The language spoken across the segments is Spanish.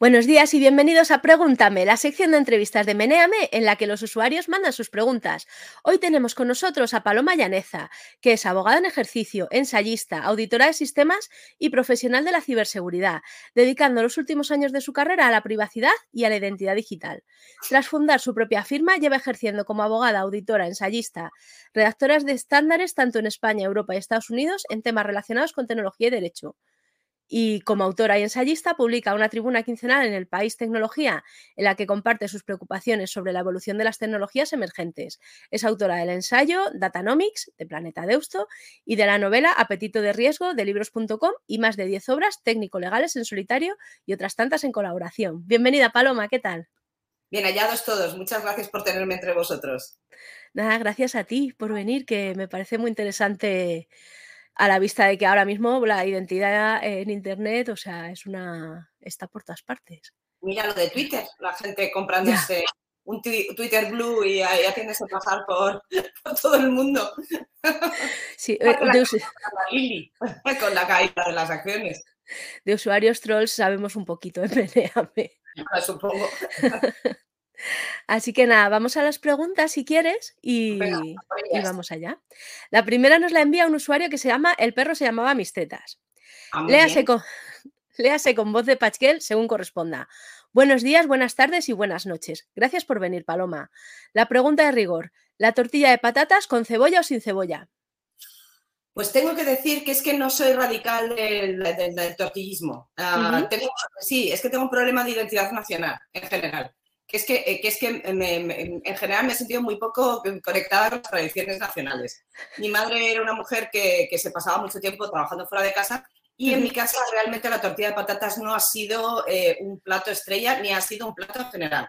Buenos días y bienvenidos a Pregúntame, la sección de entrevistas de Meneame en la que los usuarios mandan sus preguntas. Hoy tenemos con nosotros a Paloma Llaneza, que es abogada en ejercicio, ensayista, auditora de sistemas y profesional de la ciberseguridad, dedicando los últimos años de su carrera a la privacidad y a la identidad digital. Tras fundar su propia firma, lleva ejerciendo como abogada, auditora, ensayista, redactora de estándares tanto en España, Europa y Estados Unidos en temas relacionados con tecnología y derecho y como autora y ensayista publica una tribuna quincenal en el País Tecnología en la que comparte sus preocupaciones sobre la evolución de las tecnologías emergentes. Es autora del ensayo Datanomics de Planeta Deusto y de la novela Apetito de Riesgo de libros.com y más de 10 obras técnico-legales en solitario y otras tantas en colaboración. Bienvenida Paloma, ¿qué tal? Bien hallados todos. Muchas gracias por tenerme entre vosotros. Nada, gracias a ti por venir, que me parece muy interesante a la vista de que ahora mismo la identidad en Internet, o sea, es una está por todas partes. Mira lo de Twitter, la gente comprándose un Twitter Blue y ya, tienes que pasar por, todo el mundo. Sí, eh, con la caída de las acciones. De usuarios trolls sabemos un poquito, de Supongo. Así que nada, vamos a las preguntas si quieres y, vamos allá. La primera nos la envía un usuario que se llama El perro se llamaba Mis tetas. Ah, léase, con, léase con voz de Pachquel según corresponda. Buenos días, buenas tardes y buenas noches. Gracias por venir, Paloma. La pregunta de rigor: ¿la tortilla de patatas con cebolla o sin cebolla? Pues tengo que decir que es que no soy radical del, tortillismo. Ah, sí, es que tengo un problema de identidad nacional en general que es que, eh, es que en general me he sentido muy poco conectada con las tradiciones nacionales. Mi madre era una mujer que, se pasaba mucho tiempo trabajando fuera de casa y en mi casa realmente la tortilla de patatas no ha sido eh, un plato estrella ni ha sido un plato general.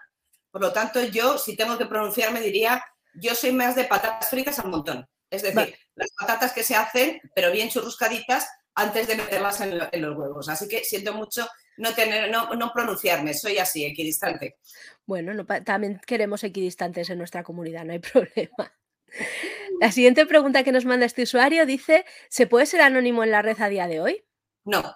Por lo tanto, yo, si tengo que pronunciarme, diría, yo soy más de patatas fritas al montón. Es decir, las patatas que se hacen, pero bien churruscaditas, antes de meterlas en, los huevos. Así que siento mucho no, tener, no, pronunciarme, soy así, equidistante. Bueno, también queremos equidistantes en nuestra comunidad, no hay problema. La siguiente pregunta que nos manda este usuario dice, ¿se puede ser anónimo en la red a día de hoy? No,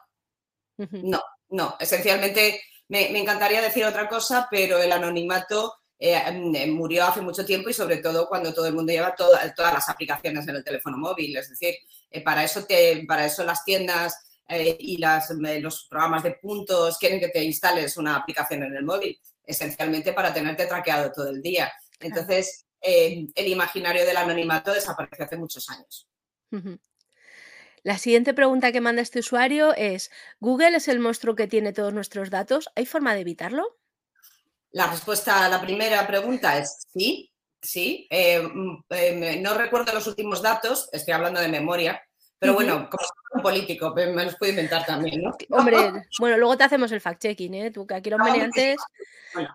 no, no. Esencialmente me, encantaría decir otra cosa, pero el anonimato eh, em, murió hace mucho tiempo y sobre todo cuando todo el mundo lleva todas las aplicaciones en el teléfono móvil. Es decir, eh, para, eso te, para eso las tiendas eh, y las, los programas de puntos quieren que te instales una aplicación en el móvil, esencialmente para tenerte traqueado todo el día. Entonces, el imaginario del anonimato desapareció hace muchos años. La siguiente pregunta que manda este usuario es, ¿Google es el monstruo que tiene todos nuestros datos? ¿Hay forma de evitarlo? La respuesta a la primera pregunta es sí, sí. Eh, mm, eh, no recuerdo los últimos datos, estoy hablando de memoria, pero bueno, como un político, me los puedo inventar también, ¿no? Hombre, bueno, luego te hacemos el fact-checking, ¿eh? Tú, que aquí los mediantes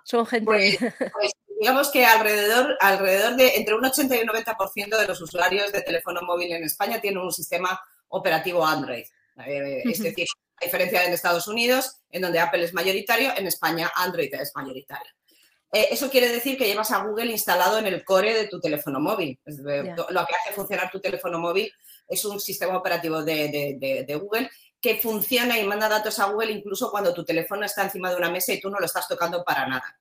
son gente... Pues, pues, digamos que alrededor, alrededor de entre un 80 y un 90% de los usuarios de teléfono móvil en España tienen un sistema operativo Android. Eh, es decir, a diferencia de en Estados Unidos, en donde Apple es mayoritario, en España Android es mayoritario. Eh, eso quiere decir que llevas a Google instalado en el core de tu teléfono móvil. Lo que hace funcionar tu teléfono móvil es un sistema operativo de, Google que funciona y manda datos a Google incluso cuando tu teléfono está encima de una mesa y tú no lo estás tocando para nada.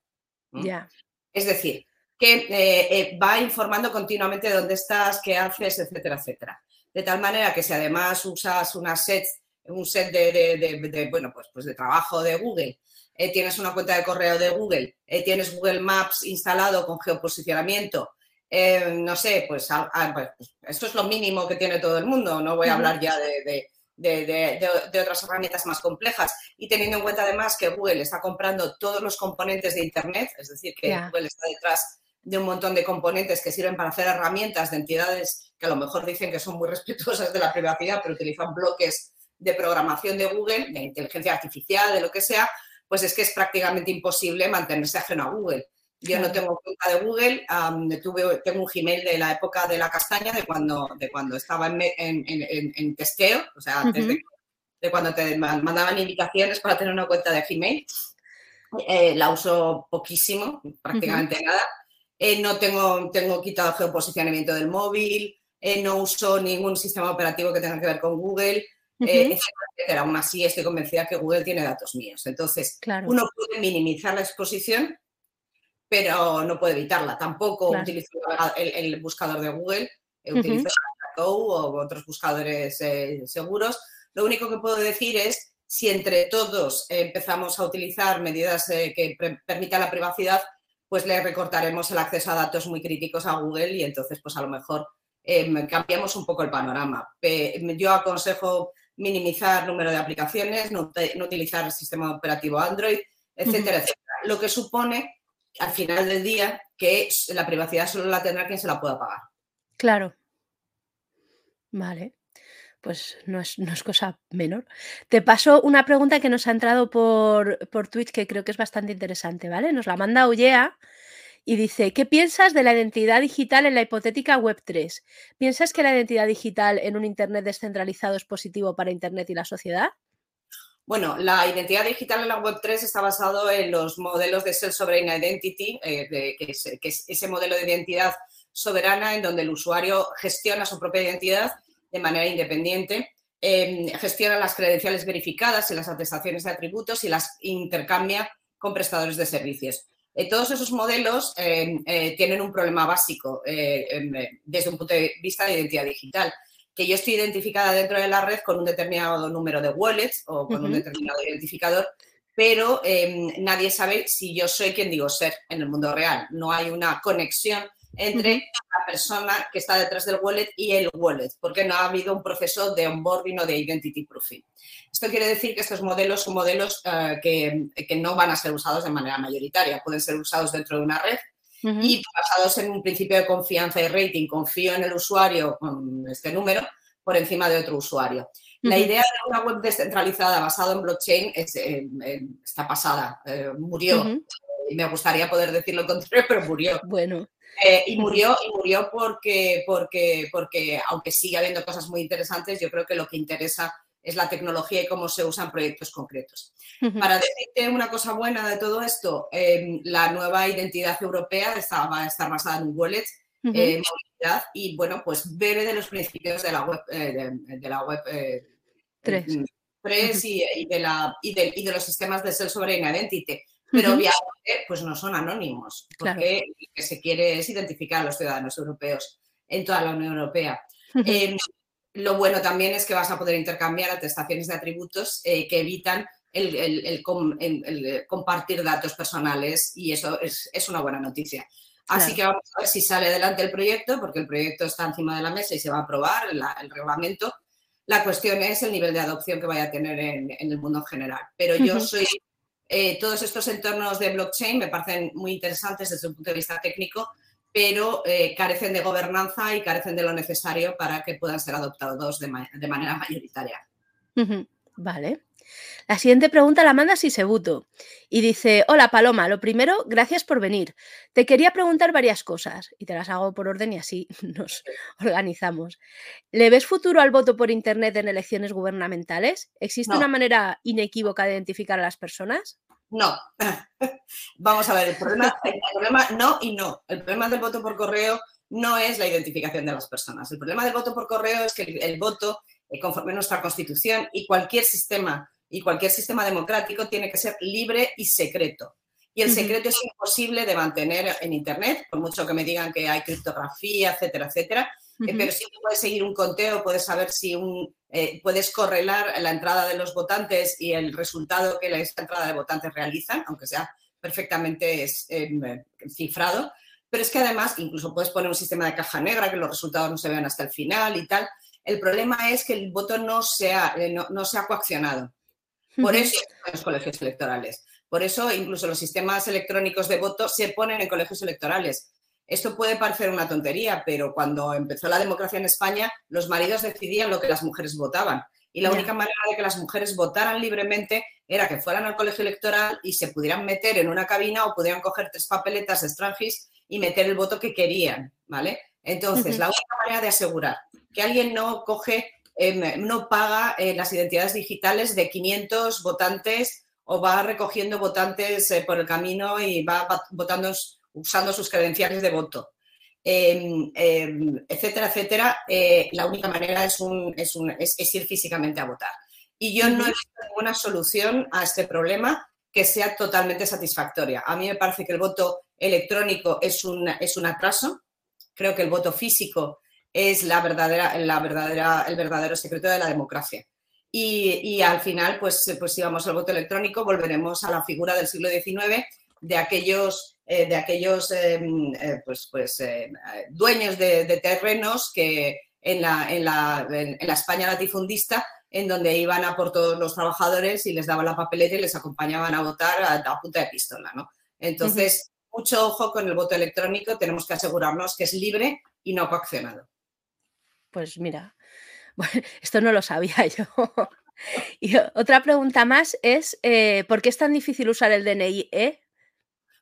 Es decir, que eh, eh, va informando continuamente dónde estás, qué haces, etcétera, etcétera. De tal manera que si además usas una set, un set de, bueno, pues, pues de trabajo de Google eh, tienes una cuenta de correo de Google, eh, tienes Google Maps instalado con geoposicionamiento, eh, no sé, pues, pues, esto es lo mínimo que tiene todo el mundo, no voy a hablar ya de, otras herramientas más complejas. Y teniendo en cuenta además que Google está comprando todos los componentes de Internet, es decir, que Google está detrás de un montón de componentes que sirven para hacer herramientas de entidades que a lo mejor dicen que son muy respetuosas de la privacidad, pero utilizan bloques de programación de Google, de inteligencia artificial, de lo que sea, pues es que es prácticamente imposible mantenerse ajeno a Google. Yo no tengo cuenta de Google, tuve, tengo un Gmail de la época de la castaña, de cuando, de cuando estaba en, en, testeo, o sea, antes de, cuando te mandaban invitaciones para tener una cuenta de Gmail. Eh, la uso poquísimo, prácticamente nada. Eh, no tengo, tengo quitado geoposicionamiento del móvil, eh, no uso ningún sistema operativo que tenga que ver con Google. Aún así, estoy convencida que Google tiene datos míos. Entonces, uno puede minimizar la exposición, pero no puede evitarla. Tampoco utilizo el, buscador de Google, utilizo o otros buscadores seguros. Lo único que puedo decir es si entre todos empezamos a utilizar medidas eh, que permitan la privacidad, pues le recortaremos el acceso a datos muy críticos a Google y entonces pues a lo mejor cambiamos un poco el panorama. yo aconsejo minimizar número de aplicaciones, no, utilizar el sistema operativo Android, etcétera, etcétera. Lo que supone al final del día que la privacidad solo la tendrá quien se la pueda pagar. Claro. Vale pues no es, no es, cosa menor. Te paso una pregunta que nos ha entrado por, por Twitch que creo que es bastante interesante, ¿vale? Nos la manda Ullea y dice, ¿qué piensas de la identidad digital en la hipotética Web3? ¿Piensas que la identidad digital en un Internet descentralizado es positivo para Internet y la sociedad? Bueno, la identidad digital en la Web3 está basado en los modelos de Self-Sovereign Identity, eh, que, es, ese modelo de identidad soberana en donde el usuario gestiona su propia identidad de manera independiente, em, gestiona las credenciales verificadas y las atestaciones de atributos y las intercambia con prestadores de servicios. Eh, todos esos modelos em, eh, tienen un problema básico eh, em, desde un punto de vista de identidad digital, que yo estoy identificada dentro de la red con un determinado número de wallets o con un determinado identificador, pero nadie sabe si yo soy quien digo ser en el mundo real. No hay una conexión entre la persona que está detrás del wallet y el wallet, porque no ha habido un proceso de onboarding o de identity proofing. Esto quiere decir que estos modelos son modelos eh, que, no van a ser usados de manera mayoritaria, pueden ser usados dentro de una red y basados en un principio de confianza y rating. Confío en el usuario con este número por encima de otro usuario. La idea de una web descentralizada basada en blockchain eh, eh, está pasada, murió. Me gustaría poder decir lo contrario, pero murió. Bueno. Eh, y murió, y murió porque, porque, porque, aunque sigue habiendo cosas muy interesantes, yo creo que lo que interesa es la tecnología y cómo se usan proyectos concretos. Para decirte una cosa buena de todo esto, em, la nueva identidad europea está, va a estar basada en un wallet, eh, movilidad, y bueno, pues bebe de los principios de la web, eh, de, la web 3, mm, y, de la, y, de, y de los sistemas de self-sovereign identity pero obviamente pues no son anónimos, porque lo que se quiere es identificar a los ciudadanos europeos en toda la Unión Europea. Em, lo bueno también es que vas a poder intercambiar atestaciones de atributos eh, que evitan el, compartir datos personales y eso es, una buena noticia. Así que vamos a ver si sale adelante el proyecto, porque el proyecto está encima de la mesa y se va a aprobar el reglamento. La cuestión es el nivel de adopción que vaya a tener en, el mundo en general. Pero yo soy eh, todos estos entornos de blockchain me parecen muy interesantes desde un punto de vista técnico, pero eh, carecen de gobernanza y carecen de lo necesario para que puedan ser adoptados de, manera mayoritaria. Vale. La siguiente pregunta la manda Sisebuto y dice, hola Paloma, lo primero, gracias por venir. Te quería preguntar varias cosas y te las hago por orden y así nos organizamos. ¿Le ves futuro al voto por Internet en elecciones gubernamentales? ¿Existe una manera inequívoca de identificar a las personas? No. Vamos a ver, el problema, el problema no y no. El problema del voto por correo no es la identificación de las personas. El problema del voto por correo es que el, voto, eh, conforme nuestra constitución y cualquier sistema y cualquier sistema democrático tiene que ser libre y secreto. Y el secreto es imposible de mantener en Internet, por mucho que me digan que hay criptografía, etcétera, etcétera. Eh, pero sí puedes seguir un conteo, puedes saber si un, eh, puedes correlar la entrada de los votantes y el resultado que esa entrada de votantes realizan, aunque sea perfectamente em, cifrado. Pero es que además incluso puedes poner un sistema de caja negra, que los resultados no se vean hasta el final y tal. El problema es que el voto no sea, eh, no, no sea coaccionado. Por eso los colegios electorales. Por eso incluso los sistemas electrónicos de voto se ponen en colegios electorales. Esto puede parecer una tontería, pero cuando empezó la democracia en España, los maridos decidían lo que las mujeres votaban. Y la única manera de que las mujeres votaran libremente era que fueran al colegio electoral y se pudieran meter en una cabina o pudieran coger tres papeletas de extranjis y meter el voto que querían, ¿vale? Entonces, la única manera de asegurar que alguien no coge No paga eh, las identidades digitales de 500 votantes o va recogiendo votantes eh, por el camino y va votando usando sus credenciales de voto. em, em, etcétera, etcétera, eh, la única manera es, ir físicamente a votar. Y yo no he visto ninguna solución a este problema que sea totalmente satisfactoria. A mí me parece que el voto electrónico es un, es un atraso. Creo que el voto físico es la verdadera, la verdadera, el verdadero secreto de la democracia. Y, al final, pues, pues si vamos al voto electrónico, volveremos a la figura del siglo XIX de aquellos, eh, de aquellos em, eh, pues, pues, eh, dueños de, terrenos que en la, en, la, en la, España latifundista, en donde iban a por todos los trabajadores y les daban la papeleta y les acompañaban a votar a, punta de pistola. ¿no? Entonces, mucho ojo con el voto electrónico, tenemos que asegurarnos que es libre y no coaccionado. Pues mira, esto no lo sabía yo. Y otra pregunta más es, eh, ¿por qué es tan difícil usar el DNI E?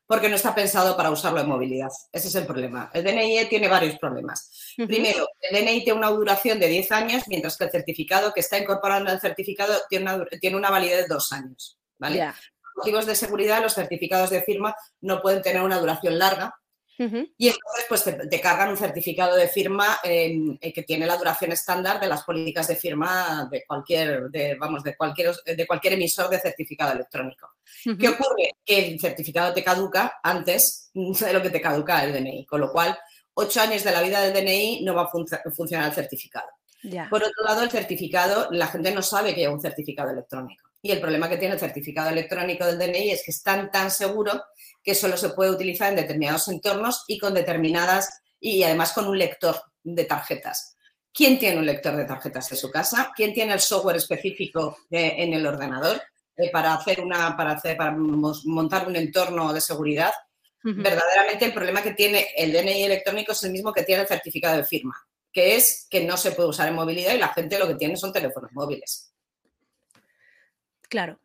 Porque no está pensado para usarlo en movilidad. Ese es el problema. El DNI E tiene varios problemas. Primero, el DNI tiene una duración de 10 años, mientras que el certificado que está incorporando al certificado tiene una, tiene una validez de dos años. ¿vale? Por motivos de seguridad, los certificados de firma no pueden tener una duración larga, y entonces pues te, cargan un certificado de firma eh, que tiene la duración estándar de las políticas de firma de cualquier, de, vamos, de cualquier, de cualquier emisor de certificado electrónico. ¿Qué ocurre? Que el certificado te caduca antes de lo que te caduca el DNI, con lo cual ocho años de la vida del DNI no va a funcionar el certificado. Por otro lado, el certificado, la gente no sabe que hay un certificado electrónico. Y el problema que tiene el certificado electrónico del DNI es que es tan, tan seguro que solo se puede utilizar en determinados entornos y con determinadas, y además con un lector de tarjetas. ¿Quién tiene un lector de tarjetas en su casa? ¿Quién tiene el software específico en el ordenador eh, para, hacer una, para, hacer, para montar un entorno de seguridad? Verdaderamente el problema que tiene el DNI electrónico es el mismo que tiene el certificado de firma, que es que no se puede usar en movilidad y la gente lo que tiene son teléfonos móviles. Claro.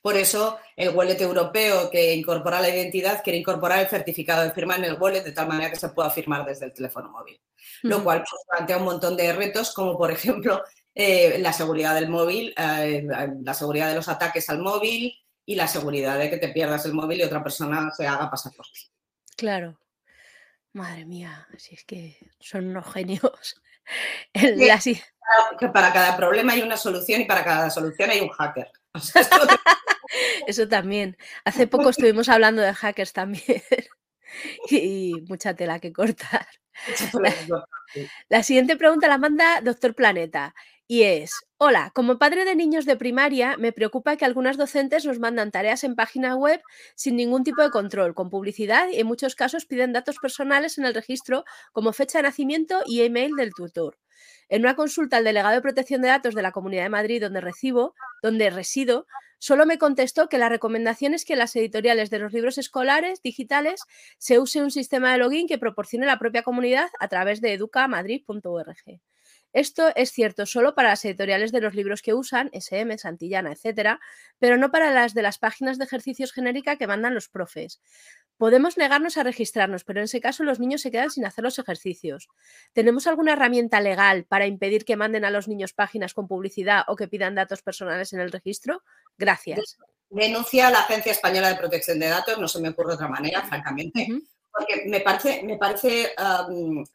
Por eso el wallet europeo que incorpora la identidad quiere incorporar el certificado de firma en el wallet de tal manera que se pueda firmar desde el teléfono móvil. Lo cual pues, plantea un montón de retos, como por ejemplo eh, la seguridad del móvil, eh, la seguridad de los ataques al móvil y la seguridad de que te pierdas el móvil y otra persona se haga pasar por ti. Claro. Madre mía, si es que son unos genios. Para cada problema hay una solución y para cada solución hay un hacker. Eso también. Hace poco estuvimos hablando de hackers también y mucha tela que cortar. La, siguiente pregunta la manda Doctor Planeta y es, hola, como padre de niños de primaria, me preocupa que algunas docentes nos mandan tareas en página web sin ningún tipo de control, con publicidad y en muchos casos piden datos personales en el registro como fecha de nacimiento y email del tutor. En una consulta al delegado de protección de datos de la Comunidad de Madrid donde recibo, donde resido, solo me contestó que la recomendación es que en las editoriales de los libros escolares digitales se use un sistema de login que proporcione la propia comunidad a través de educamadrid.org. Esto es cierto solo para las editoriales de los libros que usan, SM, Santillana, etcétera, pero no para las de las páginas de ejercicios genérica que mandan los profes. Podemos negarnos a registrarnos, pero en ese caso los niños se quedan sin hacer los ejercicios. ¿Tenemos alguna herramienta legal para impedir que manden a los niños páginas con publicidad o que pidan datos personales en el registro? Gracias. Denuncia a la Agencia Española de Protección de Datos, no se me ocurre otra manera, francamente. Porque me parece, me parece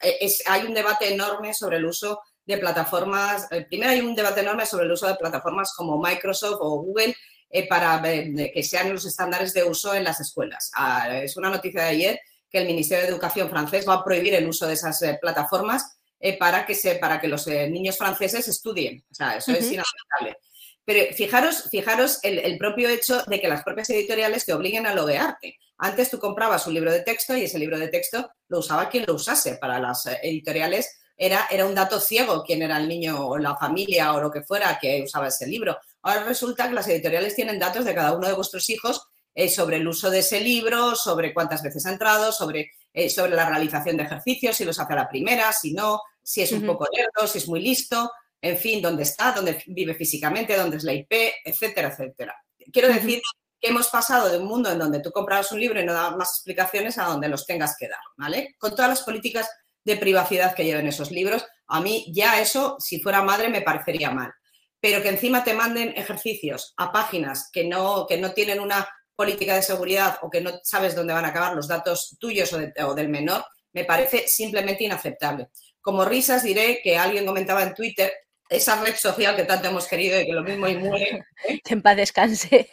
e, hay un debate enorme sobre el uso de plataformas. Eh, primero hay un debate enorme sobre el uso de plataformas como Microsoft o Google eh, para que sean los estándares de uso en las escuelas. Ah, es una noticia de ayer que el Ministerio de Educación francés va a prohibir el uso de esas eh, plataformas para, que se, para que los niños franceses estudien. O sea, eso es inaceptable. Pero fijaros, fijaros el, propio hecho de que las propias editoriales te obliguen a loguearte. Antes tú comprabas un libro de texto y ese libro de texto lo usaba quien lo usase. Para las editoriales era, era un dato ciego quién era el niño o la familia o lo que fuera que usaba ese libro. Ahora resulta que las editoriales tienen datos de cada uno de vuestros hijos eh, sobre el uso de ese libro, sobre cuántas veces ha entrado, sobre, eh, sobre la realización de ejercicios, si los hace a la primera, si no, si es un poco lerdo, si es muy listo, en fin, dónde está, dónde vive físicamente, dónde es la IP, etcétera, etcétera. Quiero decir que hemos pasado de un mundo en donde tú comprabas un libro y no dabas más explicaciones a donde los tengas que dar, ¿vale? Con todas las políticas de privacidad que lleven esos libros, a mí ya eso, si fuera madre, me parecería mal. Pero que encima te manden ejercicios a páginas que no, que no tienen una política de seguridad o que no sabes dónde van a acabar los datos tuyos o, del menor, me parece simplemente inaceptable. Como risas diré que alguien comentaba en Twitter esa red social que tanto hemos querido y que lo mismo y muere. ¿eh? Que en paz descanse.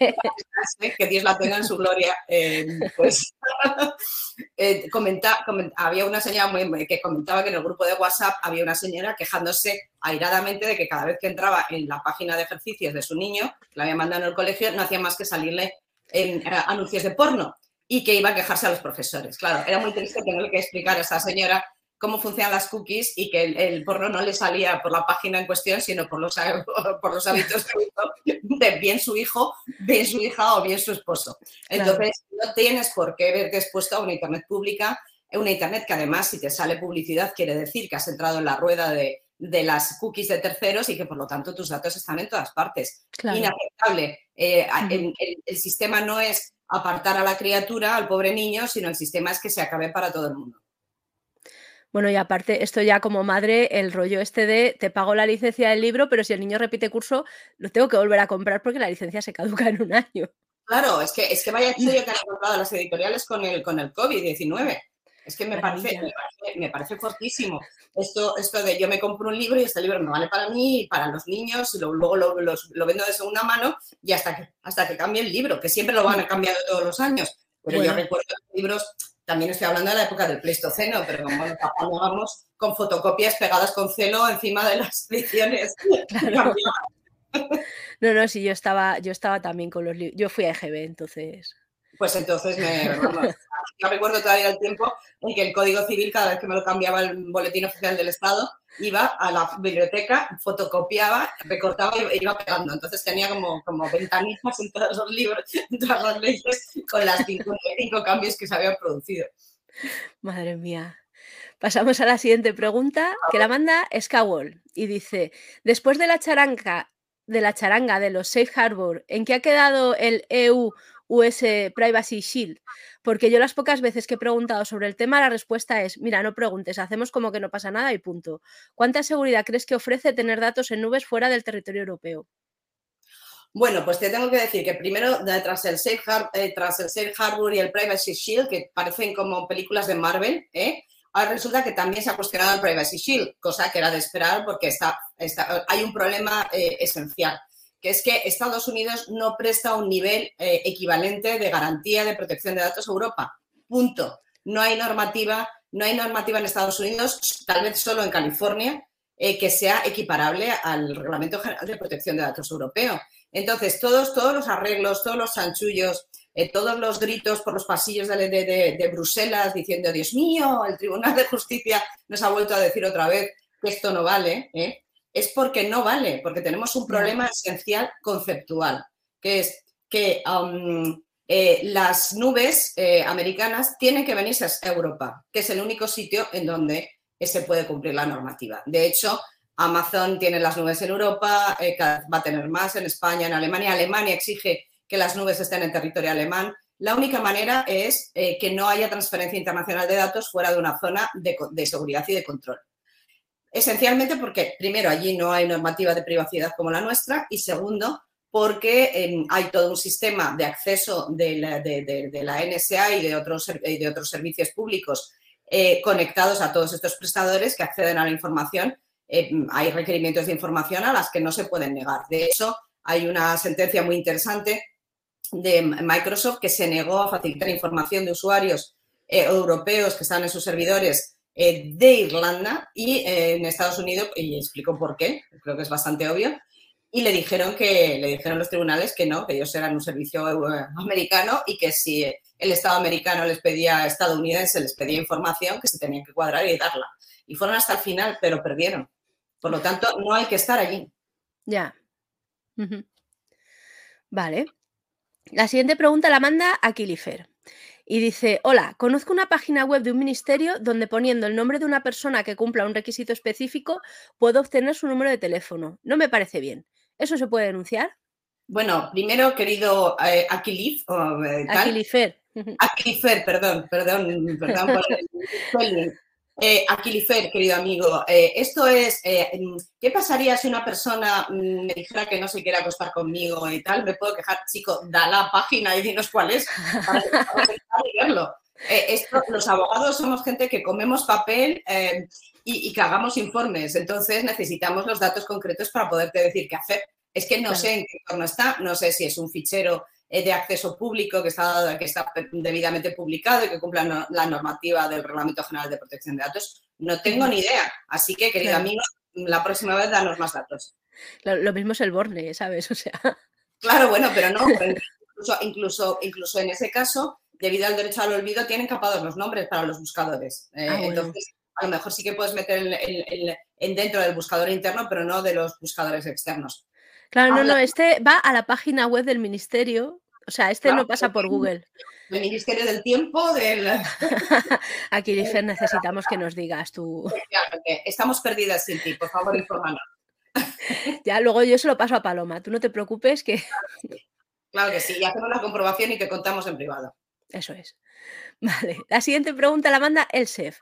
Que Dios la tenga en su gloria. Eh, pues eh, comenta, había una señora que comentaba que en el grupo de WhatsApp había una señora quejándose airadamente de que cada vez que entraba en la página de ejercicios de su niño, que la había mandado en el colegio, no hacía más que salirle en anuncios de porno y que iba a quejarse a los profesores. Claro, era muy triste tener que explicar a esa señora cómo funcionan las cookies y que el, porno no le salía por la página en cuestión, sino por los, por los hábitos de bien su hijo, bien su hija o bien su esposo. Entonces, no tienes por qué verte expuesto a una Internet pública, una Internet que además, si te sale publicidad, quiere decir que has entrado en la rueda de, las cookies de terceros y que por lo tanto tus datos están en todas partes. Inaceptable. Eh, el sistema no es apartar a la criatura, al pobre niño, sino el sistema es que se acabe para todo el mundo. Bueno, y aparte, esto ya como madre, el rollo este de te pago la licencia del libro, pero si el niño repite curso, lo tengo que volver a comprar porque la licencia se caduca en un año. Claro, es que, es que vaya chollo que han comprado las editoriales con el, con el COVID-19. Es que me parece, me parece, fortísimo. Esto, esto de yo me compro un libro y este libro me vale para mí y para los niños y luego lo, vendo de segunda mano y hasta que, hasta que cambie el libro, que siempre lo van a cambiar todos los años. Pero yo recuerdo libros también estoy hablando de la época del Pleistoceno, pero como vamos con fotocopias pegadas con celo encima de las ediciones. No, no, sí, yo estaba, yo estaba también con los libros. Yo fui a EGB, entonces. Pues entonces me. yo recuerdo todavía el tiempo en que el Código Civil, cada vez que me lo cambiaba el Boletín Oficial del Estado, iba a la biblioteca, fotocopiaba, recortaba y iba pegando. Entonces tenía como, como ventanitas en todos los libros, en todas las leyes, con las cinco, cambios que se habían producido. Madre mía. Pasamos a la siguiente pregunta, que la manda Skawall y dice, después de la charanga de la charanga de los Safe Harbor, ¿en qué ha quedado el EU US Privacy Shield? Porque yo las pocas veces que he preguntado sobre el tema, la respuesta es, mira, no preguntes, hacemos como que no pasa nada y punto. ¿Cuánta seguridad crees que ofrece tener datos en nubes fuera del territorio europeo? Bueno, pues te tengo que decir que primero, tras el, Safe Harbor, eh, tras el Safe Harbor y el Privacy Shield, que parecen como películas de Marvel, ¿eh? ahora resulta que también se ha cuestionado el Privacy Shield, cosa que era de esperar porque está, hay un problema eh, esencial que es que Estados Unidos no presta un nivel eh, equivalente de garantía de protección de datos a Europa. Punto. No hay normativa, no hay normativa en Estados Unidos, tal vez solo en California, eh, que sea equiparable al Reglamento General de Protección de Datos Europeo. Entonces, todos, todos los arreglos, todos los chanchullos, eh, todos los gritos por los pasillos de, de, Bruselas diciendo, Dios mío, el Tribunal de Justicia nos ha vuelto a decir otra vez que esto no vale, ¿eh? Es porque no vale, porque tenemos un problema esencial conceptual, que es que um, eh, las nubes eh, americanas tienen que venirse a Europa, que es el único sitio en donde se puede cumplir la normativa. De hecho, Amazon tiene las nubes en Europa, eh, va a tener más en España, en Alemania. Alemania exige que las nubes estén en territorio alemán. La única manera es que no haya transferencia internacional de datos fuera de una zona de seguridad y de control. Esencialmente porque, primero, allí no hay normativa de privacidad como la nuestra y, segundo, porque em, hay todo un sistema de acceso de la, NSA y de otros, de otros servicios públicos eh, conectados a todos estos prestadores que acceden a la información. Em, hay requerimientos de información a las que no se pueden negar. De hecho, hay una sentencia muy interesante de Microsoft que se negó a facilitar información de usuarios eh, europeos que están en sus servidores eh, de Irlanda y eh, en Estados Unidos, y explicó por qué, creo que es bastante obvio, y le dijeron que le dijeron los tribunales que no, que ellos eran un servicio eh, americano y que si el Estado americano les pedía estadounidense, les pedía información, que se tenían que cuadrar y darla. Y fueron hasta el final, pero perdieron. Por lo tanto, no hay que estar allí. Ya. Vale. La siguiente pregunta la manda a Kilifer y dice, hola, conozco una página web de un ministerio donde poniendo el nombre de una persona que cumpla un requisito específico puedo obtener su número de teléfono. No me parece bien. ¿Eso se puede denunciar? Bueno, primero, querido eh, Aquilif, eh, Aquilifer. Aquilifer, perdón, perdón, perdón por el, Eh, Aquilifer, querido amigo, eh, esto es, eh, ¿qué pasaría si una persona mm, me dijera que no se quiere acostar conmigo y tal? Me puedo quejar, chico, da la página y dinos cuál es para, verlo. esto, los abogados somos gente que comemos papel y, que hagamos informes. Entonces necesitamos los datos concretos para poderte decir qué hacer. Es que no sé en qué entorno está, no sé si es un fichero de acceso público que está, que está debidamente publicado y que cumpla la normativa del Reglamento General de Protección de Datos. No tengo ni idea. Así que, querido amigo, la próxima vez danos más datos. Lo, mismo es el Borne, ¿sabes? O sea. Claro, bueno, pero no. incluso, incluso, incluso en ese caso, debido al derecho al olvido, tienen capados los nombres para los buscadores. Eh, ah, entonces, a lo mejor sí que puedes meter en, dentro del buscador interno, pero no de los buscadores externos. Claro, no, no, este va a la página web del ministerio, o sea, este no pasa por Google. El Ministerio del Tiempo, del... Aquí, Lifer, necesitamos que nos digas tú. Estamos perdidas sin ti, por favor, infórmanos. Ya, luego yo se lo paso a Paloma, tú no te preocupes que... Claro que sí, y hacemos la comprobación y te contamos en privado. Eso es. Vale, la siguiente pregunta la manda el chef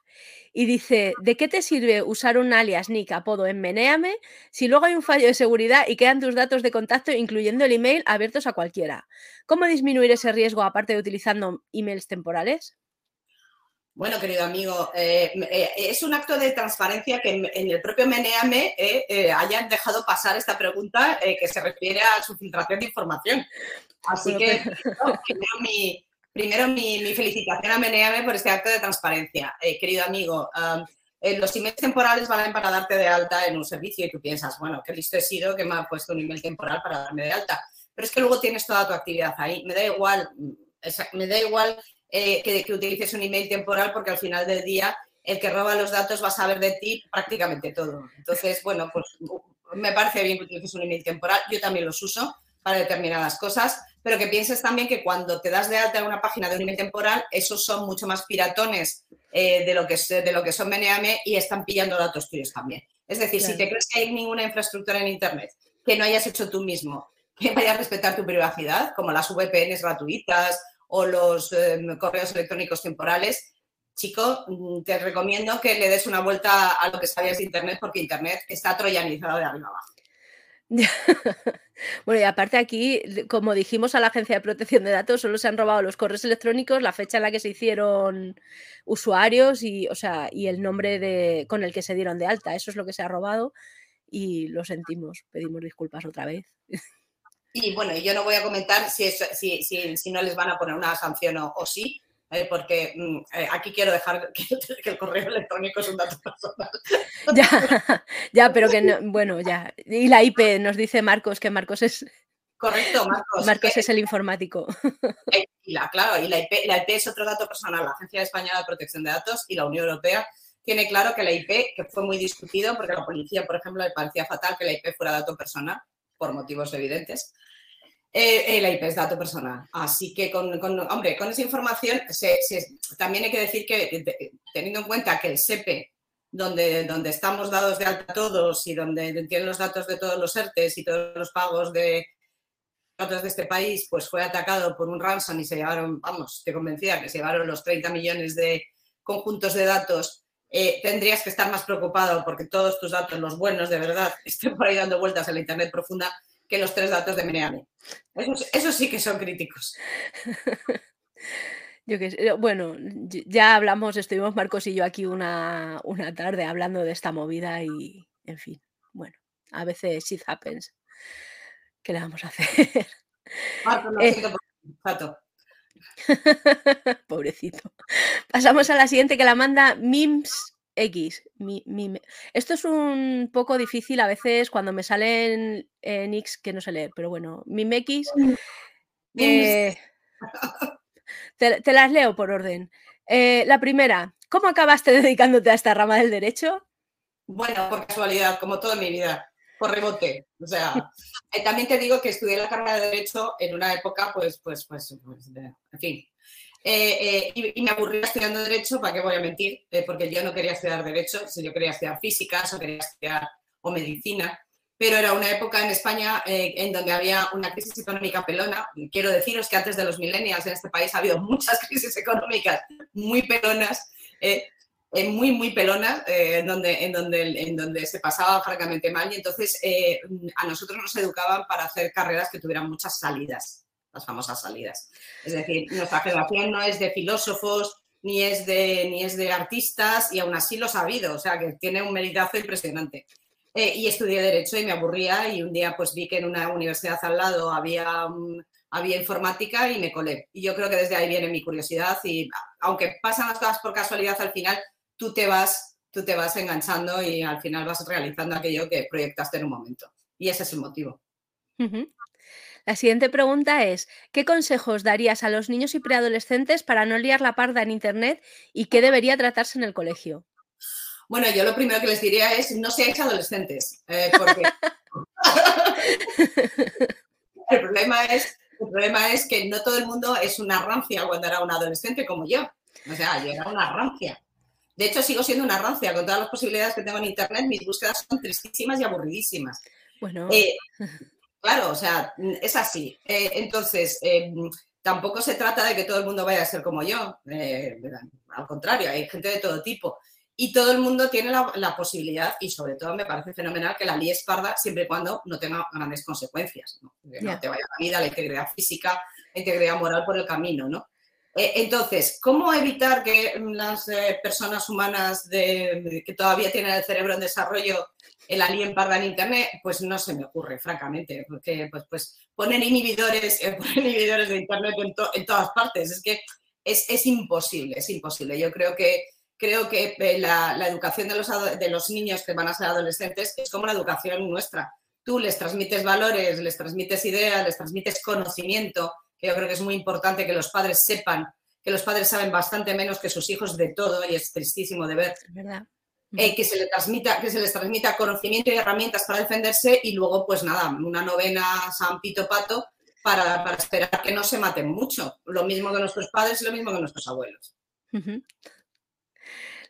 y dice, ¿de qué te sirve usar un alias, nick, apodo en Meneame si luego hay un fallo de seguridad y quedan tus datos de contacto, incluyendo el email, abiertos a cualquiera? ¿Cómo disminuir ese riesgo aparte de utilizando emails temporales? Bueno, querido amigo, eh, eh, es un acto de transparencia que en, el propio Meneame eh, hayan dejado pasar esta pregunta que se refiere a su filtración de información. Así que, mi, Primero, mi, felicitación a Meneame por este acto de transparencia. Eh, querido amigo, eh, los emails temporales valen para darte de alta en un servicio y tú piensas, bueno, qué listo he sido que me ha puesto un email temporal para darme de alta. Pero es que luego tienes toda tu actividad ahí. Me da igual, me da igual eh, que, que utilices un email temporal porque al final del día el que roba los datos va a saber de ti prácticamente todo. Entonces, bueno, pues me parece bien que utilices un email temporal. Yo también los uso para determinadas cosas, pero que pienses también que cuando te das de alta en una página de un email temporal, esos son mucho más piratones eh, de, lo que, de lo que son Meneame y están pillando datos tuyos también. Es decir, si te crees que hay ninguna infraestructura en Internet que no hayas hecho tú mismo, que vaya a respetar tu privacidad, como las VPNs gratuitas o los em, correos electrónicos temporales, chico, mm, te recomiendo que le des una vuelta a lo que sabías de Internet porque Internet está troyanizado de arriba abajo. bueno, y aparte aquí, como dijimos a la Agencia de Protección de Datos, solo se han robado los correos electrónicos, la fecha en la que se hicieron usuarios y, o sea, y el nombre de, con el que se dieron de alta. Eso es lo que se ha robado y lo sentimos, pedimos disculpas otra vez. Y bueno, yo no voy a comentar si, si, si, no les van a poner una sanción o, o sí, eh, porque mm, eh, aquí quiero dejar que, el correo electrónico es un dato personal. Ya, ya, pero que no, bueno, ya. Y la IP nos dice Marcos que Marcos es. Correcto, Marcos. Marcos es el informático. Y la, claro, y la IP, la IP es otro dato personal. La Agencia Española de Protección de Datos y la Unión Europea tiene claro que la IP, que fue muy discutido porque a la policía, por ejemplo, le parecía fatal que la IP fuera dato personal, por motivos evidentes. Eh, el IP es dato personal. Así que, con, hombre, con esa información también hay que decir que, teniendo en cuenta que el SEPE, donde, donde estamos dados de alta todos y donde tienen los datos de todos los ERTES y todos los pagos de datos de este país, pues fue atacado por un ransom y se llevaron, vamos, te convencía que se llevaron los 30 millones de conjuntos de datos, eh, tendrías que estar más preocupado porque todos tus datos, los buenos de verdad, estén por ahí dando vueltas en la Internet profunda que los tres datos de Meneame. Esos, sí que son críticos. Yo que bueno, ya hablamos, estuvimos Marcos y yo aquí una, tarde hablando de esta movida y, en fin, bueno, a veces shit happens. ¿Qué le vamos a hacer? Marcos, lo eh, siento por Pobrecito. Pasamos a la siguiente que la manda Mims X. Esto es un poco difícil a veces cuando me salen en X que no sé leer, pero bueno, MimX. Mm. Eh, te, las leo por orden. Eh, la primera, ¿cómo acabaste dedicándote a esta rama del derecho? Bueno, por casualidad, como toda mi vida, por rebote. O sea, eh, también te digo que estudié la carrera de Derecho en una época, pues, pues, pues, pues en fin, eh, eh, y, me aburría estudiando Derecho, ¿para qué voy a mentir? Eh, porque yo no quería estudiar Derecho, si yo quería estudiar Físicas o quería estudiar o Medicina, pero era una época en España en donde había una crisis económica pelona. Quiero deciros que antes de los millennials en este país ha habido muchas crisis económicas muy pelonas, muy, muy pelonas, en, donde, en, donde, en donde se pasaba francamente mal y entonces a nosotros nos educaban para hacer carreras que tuvieran muchas salidas las famosas salidas. Es decir, nuestra generación no es de filósofos, ni es de, ni es de artistas y aún así lo ha sabido, o sea que tiene un meritazo impresionante. Eh, y estudié Derecho y me aburría y un día pues vi que en una universidad al lado había, había informática y me colé. Y yo creo que desde ahí viene mi curiosidad y aunque pasan las cosas por casualidad al final, tú te vas, tú te vas enganchando y al final vas realizando aquello que proyectaste en un momento. Y ese es el motivo. La siguiente pregunta es, ¿qué consejos darías a los niños y preadolescentes para no liar la parda en Internet y qué debería tratarse en el colegio? Bueno, yo lo primero que les diría es no seáis adolescentes, eh, porque el, problema es, el problema es que no todo el mundo es una rancia cuando era un adolescente como yo. O sea, yo era una rancia. De hecho, sigo siendo una rancia. Con todas las posibilidades que tengo en Internet, mis búsquedas son tristísimas y aburridísimas. Bueno. Eh, Claro, o sea, es así. Eh, entonces, eh, tampoco se trata de que todo el mundo vaya a ser como yo. Eh, al contrario, hay gente de todo tipo. Y todo el mundo tiene la, posibilidad, y sobre todo me parece fenomenal que la ley parda siempre y cuando no tenga grandes consecuencias. ¿no? Que no te vaya la vida, la integridad física, la integridad moral por el camino, ¿no? entonces, ¿cómo evitar que las personas humanas que todavía tienen el cerebro en desarrollo el alien parda en Internet, pues no se me ocurre, francamente, porque pues, pues ponen inhibidores, eh, inhibidores de Internet en, todas partes. Es que es, imposible, es imposible. Yo creo que, creo que eh, la, educación de los, de los niños que van a ser adolescentes es como la educación nuestra. Tú les transmites valores, les transmites ideas, les transmites conocimiento, que yo creo que es muy importante que los padres sepan que los padres saben bastante menos que sus hijos de todo y es tristísimo de ver. ¿verdad? Eh, que, se le transmita, que se les transmita conocimiento y herramientas para defenderse y luego, pues nada, una novena San Pito Pato para, esperar que no se maten mucho. Lo mismo que nuestros padres y lo mismo que nuestros abuelos.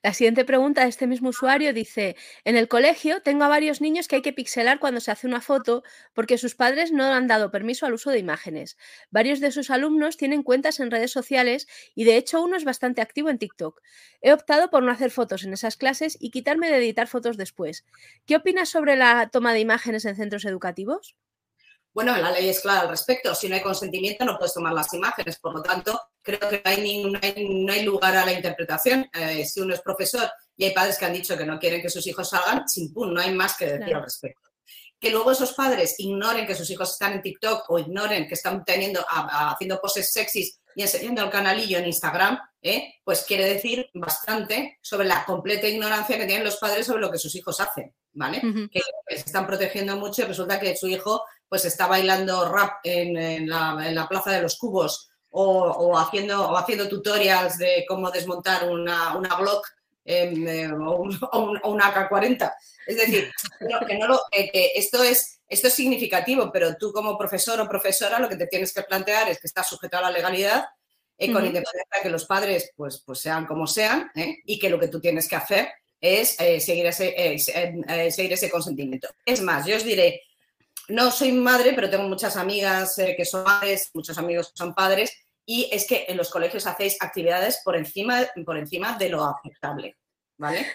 La siguiente pregunta de este mismo usuario dice, en el colegio tengo a varios niños que hay que pixelar cuando se hace una foto porque sus padres no han dado permiso al uso de imágenes. Varios de sus alumnos tienen cuentas en redes sociales y de hecho uno es bastante activo en TikTok. He optado por no hacer fotos en esas clases y quitarme de editar fotos después. ¿Qué opinas sobre la toma de imágenes en centros educativos? Bueno, la ley es clara al respecto. Si no hay consentimiento, no puedes tomar las imágenes. Por lo tanto, creo que no hay, no hay, lugar a la interpretación. Eh, si uno es profesor y hay padres que han dicho que no quieren que sus hijos salgan, pum, no hay más que decir al respecto. Que luego esos padres ignoren que sus hijos están en TikTok o ignoren que están teniendo, haciendo poses sexys y enseñando el canalillo en Instagram, ¿eh? pues quiere decir bastante sobre la completa ignorancia que tienen los padres sobre lo que sus hijos hacen, ¿vale? Que se están protegiendo mucho y resulta que su hijo pues está bailando rap en, la, Plaza de los Cubos o, haciendo, haciendo tutorials de cómo desmontar una, una blog eh, o, una AK-40. Es decir, que no esto, es, esto es significativo, pero tú como profesor o profesora lo que te tienes que plantear es que estás sujeto a la legalidad eh, con independencia de que los padres pues, pues sean como sean ¿eh? y que lo que tú tienes que hacer es seguir, ese, seguir ese consentimiento. Es más, yo os diré, no soy madre, pero tengo muchas amigas eh, que son madres, muchos amigos que son padres, y es que en los colegios hacéis actividades por encima, por encima de lo aceptable. ¿Vale?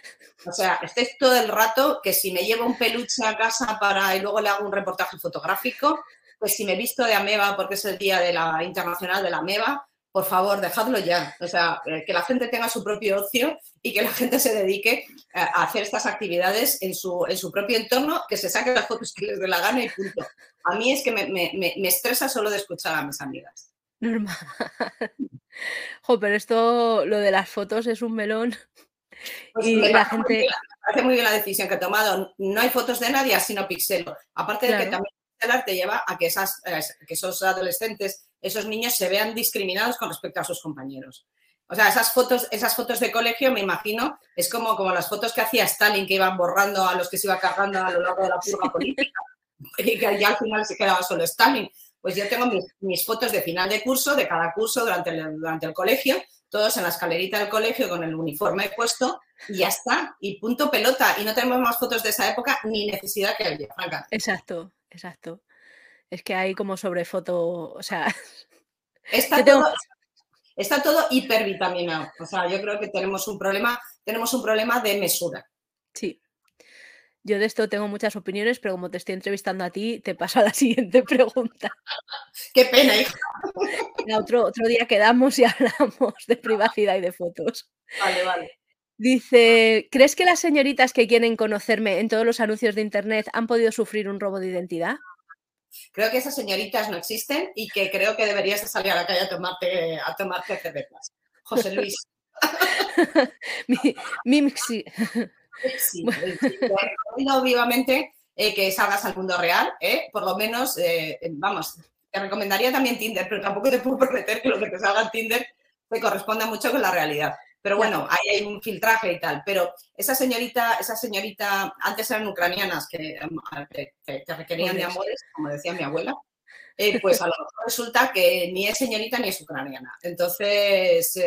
O sea, estáis todo el rato que si me llevo un peluche a casa para y luego le hago un reportaje fotográfico, pues si me visto de ameba porque es el día de la internacional de la ameba, por favor, dejadlo ya. O sea, eh, que la gente tenga su propio ocio y que la gente se dedique a hacer estas actividades en su, en su propio entorno, que se saquen las fotos que les dé la gana y punto. A mí es que me, estresa solo de escuchar a mis amigas. Normal. Jo, pero esto, lo de las fotos es un melón. Pues y la gente... me parece muy bien la decisión que he tomado. No hay fotos de nadie, sino pixelo. Aparte de que también el te lleva a que, esas, que esos adolescentes esos niños se vean discriminados con respecto a sus compañeros. O sea, esas fotos, esas fotos de colegio, me imagino, es como, como las fotos que hacía Stalin, que iban borrando a los que se iba cargando a lo largo de la purga política, y que ya al final se quedaba solo Stalin. Pues yo tengo mis, fotos de final de curso, de cada curso durante el, durante el colegio, todos en la escalerita del colegio con el uniforme puesto, y ya está, y punto pelota. Y no tenemos más fotos de esa época ni necesidad que haya, Franca. Exacto, exacto. Es que hay como sobre foto, o sea... Está, todo, está todo hipervitaminado. O sea, yo creo que tenemos un problema, tenemos un problema de mesura. Sí. Yo de esto tengo muchas opiniones, pero como te estoy entrevistando a ti, te paso a la siguiente pregunta. Qué pena, hija. Otro, otro día quedamos y hablamos de privacidad y de fotos. Vale, vale. Dice, ¿crees que las señoritas que quieren conocerme en todos los anuncios de Internet han podido sufrir un robo de identidad? Creo que esas señoritas no existen y que creo que deberías salir a la calle a tomarte, a tomarte cervezas. José Luis. Mimixi. Sí, recomiendo vivamente eh, que salgas al mundo real, ¿eh? por lo menos, eh, vamos, te recomendaría también Tinder, pero tampoco te puedo prometer que lo que te salga en Tinder te corresponda mucho con la realidad. Pero bueno, ahí hay un filtraje y tal. Pero esa señorita, esa señorita, antes eran ucranianas que, te requerían de amores, como decía mi abuela. pues a lo mejor resulta que ni es señorita ni es ucraniana. Entonces,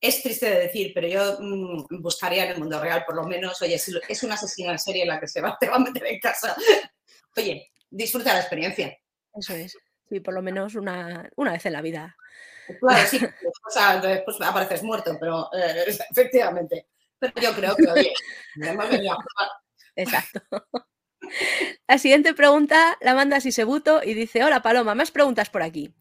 es triste de decir, pero yo mm, buscaría en el mundo real, por lo menos, oye, si es una asesina en serie la que se va, te va a meter en casa, oye, disfruta la experiencia. Eso es, sí, por lo menos una, una vez en la vida. Claro, sí, después, apareces muerto, pero eh, efectivamente. Pero yo creo que, oye, hemos venido a jugar. Exacto. La siguiente pregunta la manda Sisebuto y dice, hola Paloma, más preguntas por aquí.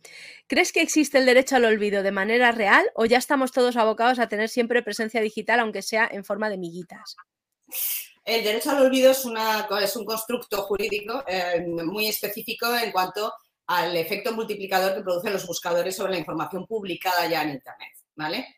¿Crees que existe el derecho al olvido de manera real o ya estamos todos abocados a tener siempre presencia digital, aunque sea en forma de miguitas? El derecho al olvido es, una, es un constructo jurídico eh, muy específico en cuanto al efecto multiplicador que producen los buscadores sobre la información publicada ya en Internet. ¿vale?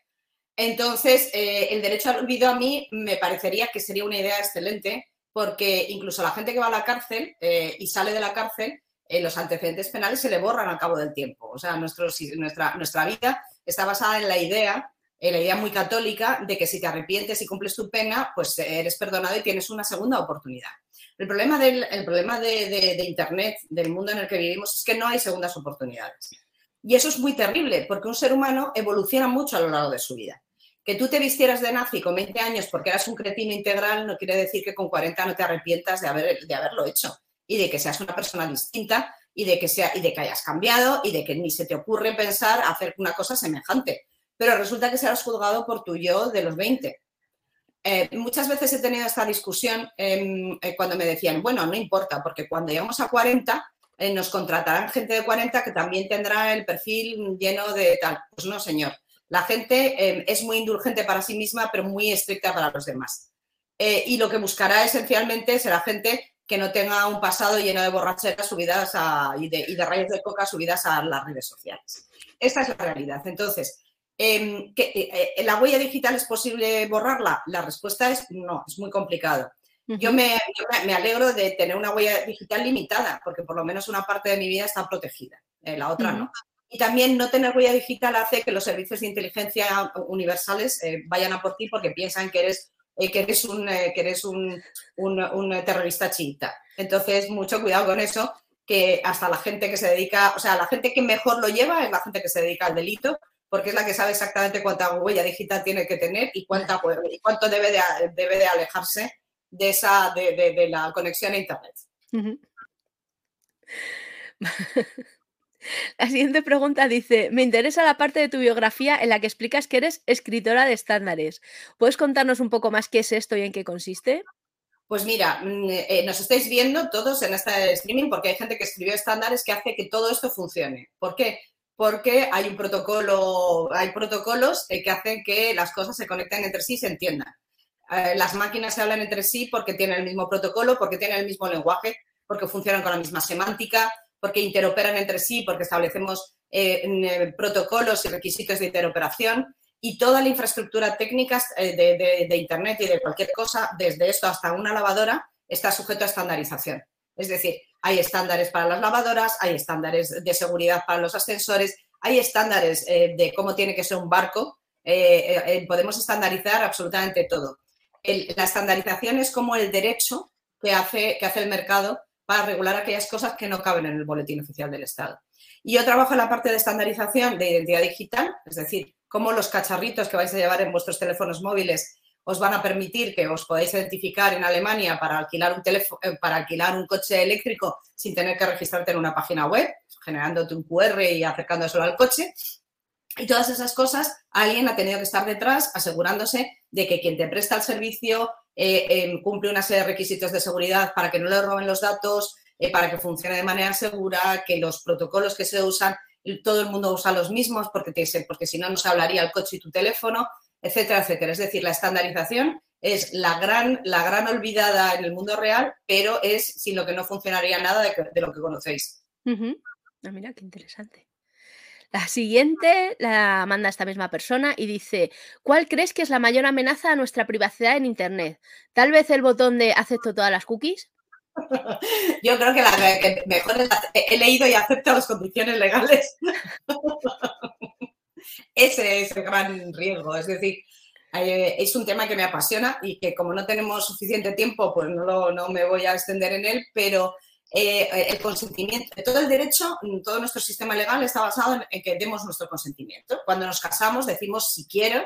Entonces, eh, el derecho al olvido a mí me parecería que sería una idea excelente porque incluso la gente que va a la cárcel eh, y sale de la cárcel, eh, los antecedentes penales se le borran al cabo del tiempo. O sea, nuestra, vida está basada en la idea, en la idea muy católica de que si te arrepientes y cumples tu pena, pues eres perdonado y tienes una segunda oportunidad. El problema, del, el problema de, Internet, del mundo en el que vivimos, es que no hay segundas oportunidades. Y eso es muy terrible, porque un ser humano evoluciona mucho a lo largo de su vida. Que tú te vistieras de nazi con 20 años porque eras un cretino integral no quiere decir que con 40 no te arrepientas de haberlo hecho y de que seas una persona distinta y de, que sea, y de que hayas cambiado y de que ni se te ocurre pensar hacer una cosa semejante. Pero resulta que serás juzgado por tu yo de los 20. Eh, muchas veces he tenido esta discusión em, eh, cuando me decían, bueno, no importa, porque cuando llegamos a 40 eh, nos contratarán gente de 40 que también tendrá el perfil lleno de tal. Pues no, señor. La gente em, es muy indulgente para sí misma, pero muy estricta para los demás. Y lo que buscará esencialmente será gente que no tenga un pasado lleno de borracheras subidas y, de, rayos de coca subidas a las redes sociales. Esta es la realidad. Entonces, em, eh, ¿la huella digital es posible borrarla? La respuesta es no, es muy complicado. Yo me, alegro de tener una huella digital limitada, porque por lo menos una parte de mi vida está protegida, eh, la otra no. Y también no tener huella digital hace que los servicios de inteligencia universales eh, vayan a por ti porque piensan que eres, eh, que eres, un, eh, que eres un, un, terrorista chiita. Entonces, mucho cuidado con eso, que hasta la gente que se dedica, o sea, la gente que mejor lo lleva es la gente que se dedica al delito, porque es la que sabe exactamente cuánta huella digital tiene que tener y, cuánta, y cuánto debe de, debe de alejarse de, esa, de, de, la conexión a Internet. La siguiente pregunta dice, me interesa la parte de tu biografía en la que explicas que eres escritora de estándares. ¿Puedes contarnos un poco más qué es esto y en qué consiste? Pues mira, mm, eh, nos estáis viendo todos en este streaming porque hay gente que escribió estándares que hace que todo esto funcione. ¿Por qué? Porque hay un protocolo, hay protocolos que hacen que las cosas se conecten entre sí y se entiendan. Eh, las máquinas se hablan entre sí porque tienen el mismo protocolo, porque tienen el mismo lenguaje, porque funcionan con la misma semántica, porque interoperan entre sí, porque establecemos eh, eh, protocolos y requisitos de interoperación y toda la infraestructura técnica eh, de, Internet y de cualquier cosa, desde esto hasta una lavadora, está sujeto a estandarización. Es decir, hay estándares para las lavadoras, hay estándares de seguridad para los ascensores, hay estándares de cómo tiene que ser un barco. podemos estandarizar absolutamente todo. la estandarización es como el derecho que hace, que hace el mercado para regular aquellas cosas que no caben en el boletín oficial del Estado. Y yo trabajo en la parte de estandarización de identidad digital, es decir, cómo los cacharritos que vais a llevar en vuestros teléfonos móviles os van a permitir que os podáis identificar en Alemania para alquilar un, eh, para alquilar un coche eléctrico sin tener que registrarte en una página web, generándote un QR y acercándoselo al coche. Y todas esas cosas, alguien ha tenido que estar detrás asegurándose de que quien te presta el servicio em, cumple una serie de requisitos de seguridad para que no le roben los datos, para que funcione de manera segura, que los protocolos que se usan, todo el mundo usa los mismos porque, porque si no, no se hablaría el coche y tu teléfono, etcétera, etcétera. Es decir, la estandarización es la gran, la gran olvidada en el mundo real, pero es sin lo que no funcionaría nada de, lo que conocéis. Ah, mira, qué interesante. La siguiente la manda esta misma persona y dice, ¿cuál crees que es la mayor amenaza a nuestra privacidad en Internet? ¿Tal vez el botón de acepto todas las cookies? Yo creo que la mejor es, he leído y acepto las condiciones legales. Ese es el gran riesgo. Es decir, eh, es un tema que me apasiona y que como no tenemos suficiente tiempo, pues no, no me voy a extender en él, pero eh, el consentimiento, todo el derecho, todo nuestro sistema legal está basado en, que demos nuestro consentimiento. Cuando nos casamos decimos si quiero,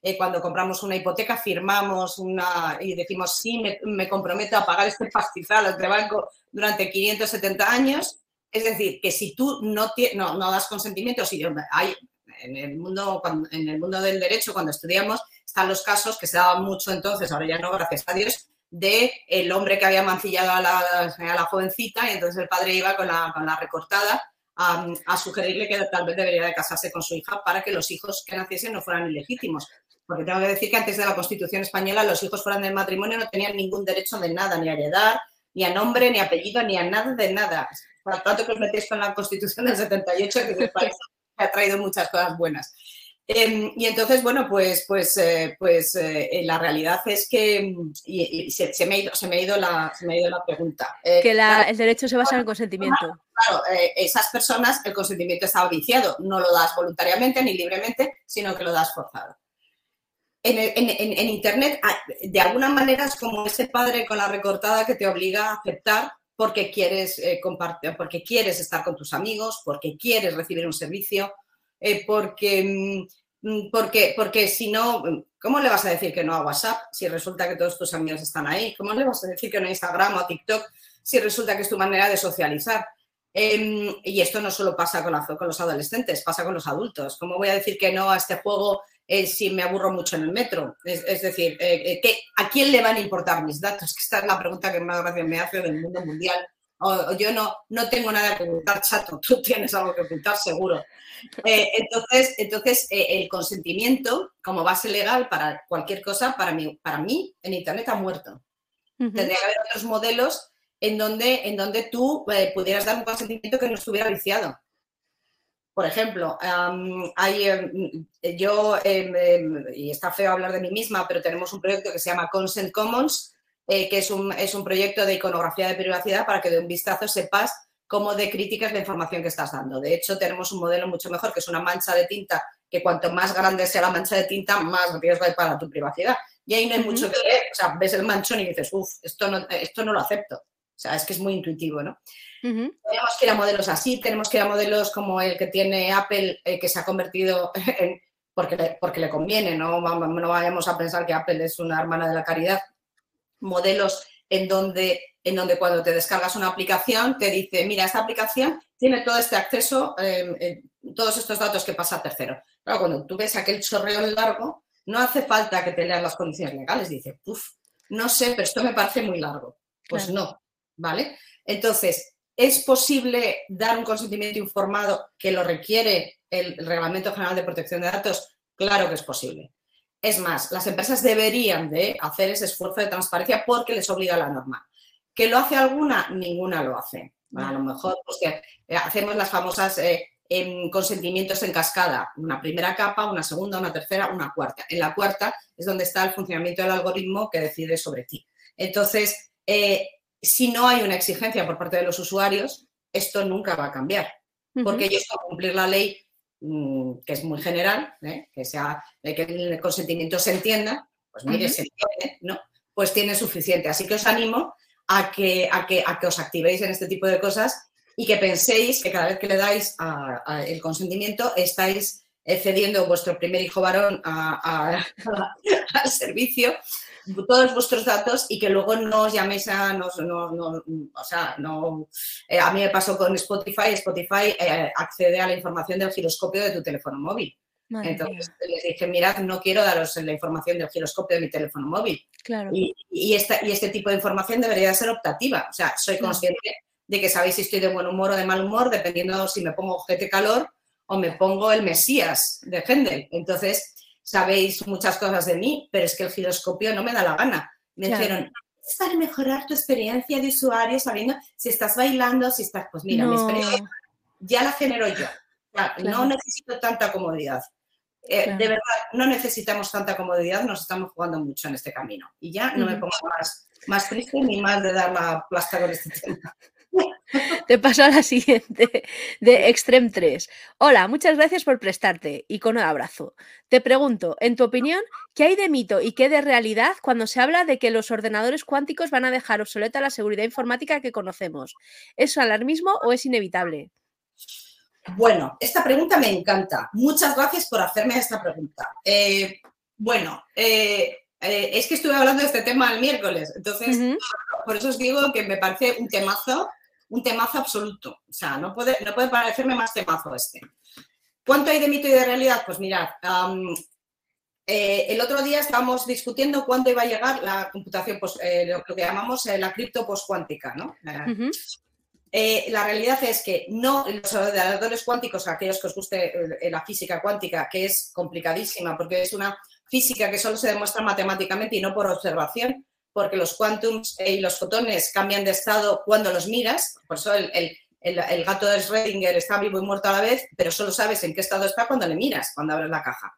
eh, cuando compramos una hipoteca firmamos una y decimos sí, me, comprometo a pagar este pastizal al banco durante 570 años. Es decir, que si tú no, no, no das consentimiento, si hay, en el, mundo, en el mundo del derecho, cuando estudiamos, están los casos que se daban mucho entonces, ahora ya no, gracias a Dios, de el hombre que había mancillado a la, a jovencita y entonces el padre iba con la, con la recortada a, sugerirle que tal vez debería de casarse con su hija para que los hijos que naciesen no fueran ilegítimos. Porque tengo que decir que antes de la Constitución española los hijos fueran del matrimonio no tenían ningún derecho de nada, ni a heredar, ni a nombre, ni a apellido, ni a nada de nada. Por tanto que os metéis con la Constitución del 78, que ha traído muchas cosas buenas. Em, y entonces, bueno, pues, pues, eh, pues eh, la realidad es que se, me ha ido, se, me ha ido la, se me ha ido la pregunta. Eh, que el derecho se basa en el consentimiento. Claro, esas personas, el consentimiento está viciado. No lo das voluntariamente ni libremente, sino que lo das forzado. En, en, Internet, ah, de alguna manera, es como ese padre con la recortada que te obliga a aceptar porque quieres compartir, porque quieres estar con tus amigos, porque quieres recibir un servicio, porque mm, Mm, porque, porque si no, ¿cómo le vas a decir que no a WhatsApp si resulta que todos tus amigos están ahí? ¿Cómo le vas a decir que no a Instagram o a TikTok si resulta que es tu manera de socializar? Em, y esto no solo pasa con, los adolescentes, pasa con los adultos. ¿Cómo voy a decir que no a este juego eh, si me aburro mucho en el metro? Es, decir, eh, eh, ¿a quién le van a importar mis datos? Esta es la pregunta que más gracia me hace del mundo mundial o, yo no, no tengo nada que ocultar, chato, tú tienes algo que ocultar seguro. Eh, entonces, entonces eh, el consentimiento como base legal para cualquier cosa, para mí, para mí en Internet ha muerto. Tendría que haber otros modelos en donde, en donde tú eh, pudieras dar un consentimiento que no estuviera viciado. Por ejemplo, hay, em, yo, em, em, y está feo hablar de mí misma, pero tenemos un proyecto que se llama Consent Commons, eh, que es un, es un proyecto de iconografía de privacidad para que de un vistazo sepas cómo de crítica es la información que estás dando. De hecho, tenemos un modelo mucho mejor, que es una mancha de tinta, que cuanto más grande sea la mancha de tinta, más riesgo hay para tu privacidad. Y ahí no hay mucho que ver. O sea, ves el manchón y dices, uff, esto no, esto no lo acepto. O sea, es que es muy intuitivo, ¿no? Tenemos que ir a modelos así, tenemos que ir a modelos como el que tiene Apple, eh, que se ha convertido en, porque le, porque le conviene, ¿no? no vayamos a pensar que Apple es una hermana de la caridad, modelos en donde, en donde cuando te descargas una aplicación te dice, mira, esta aplicación tiene todo este acceso, eh, todos estos datos que pasa a tercero. Claro, cuando tú ves aquel chorreo largo, no hace falta que te leas las condiciones legales. Dice, uff, no sé, pero esto me parece muy largo. Pues no, ¿vale? Entonces, ¿es posible dar un consentimiento informado que lo requiere el Reglamento General de Protección de Datos? Claro que es posible. Es más, las empresas deberían de hacer ese esfuerzo de transparencia porque les obliga la norma. ¿Que lo hace alguna? Ninguna lo hace. a lo mejor pues, eh, hacemos las famosas eh, consentimientos en cascada, una primera capa, una segunda, una tercera, una cuarta. En la cuarta es donde está el funcionamiento del algoritmo que decide sobre ti. Entonces, eh, si no hay una exigencia por parte de los usuarios, esto nunca va a cambiar, porque ellos para cumplir la ley que es muy general, ¿eh? que, sea, que el consentimiento se entienda, pues mire, se entiende, ¿no? Pues tiene suficiente. Así que os animo a que, a que, a que os activéis en este tipo de cosas y que penséis que cada vez que le dais el consentimiento estáis cediendo vuestro primer hijo varón al servicio todos vuestros datos y que luego no os llaméis a, no, o sea, no, eh, a mí me pasó con Spotify, Spotify eh, accede a la información del giroscopio de tu teléfono móvil. Entonces les dije, mirad, no quiero daros la información del giroscopio de mi teléfono móvil. Claro. Y, y, esta, y este tipo de información debería ser optativa. O sea, soy consciente de que sabéis si estoy de buen humor o de mal humor, dependiendo si me pongo ojete calor o me pongo el Mesías de Hendel. Entonces, sabéis muchas cosas de mí, pero es que el giroscopio no me da la gana. Me dijeron, es para mejorar tu experiencia de usuario sabiendo si estás bailando, si estás, pues mira, mi experiencia ya la genero yo. No necesito tanta comodidad. Eh, de verdad, no necesitamos tanta comodidad, nos estamos jugando mucho en este camino. Y ya no me pongo más, más triste ni más de dar la plasta con este tema. Te paso a la siguiente, de Extreme 3. Hola, muchas gracias por prestarte y con un abrazo. Te pregunto, en tu opinión, ¿qué hay de mito y qué de realidad cuando se habla de que los ordenadores cuánticos van a dejar obsoleta la seguridad informática que conocemos? ¿Es alarmismo o es inevitable? Bueno, esta pregunta me encanta. Muchas gracias por hacerme esta pregunta. Eh, bueno, eh, eh, es que estuve hablando de este tema el miércoles, entonces por eso os digo que me parece un temazo un temazo absoluto. O sea, no puede, no puede parecerme más temazo este. ¿Cuánto hay de mito y de realidad? Pues mirad, eh, el otro día estábamos discutiendo cuándo iba a llegar la computación, pues, lo, que llamamos eh, la cripto postcuántica, ¿no? la realidad es que no los ordenadores cuánticos, aquellos que os guste la física cuántica, que es complicadísima porque es una física que solo se demuestra matemáticamente y no por observación, porque los quantums y los fotones cambian de estado cuando los miras, por eso el, gato de Schrödinger está vivo y muerto a la vez, pero solo sabes en qué estado está cuando le miras, cuando abres la caja.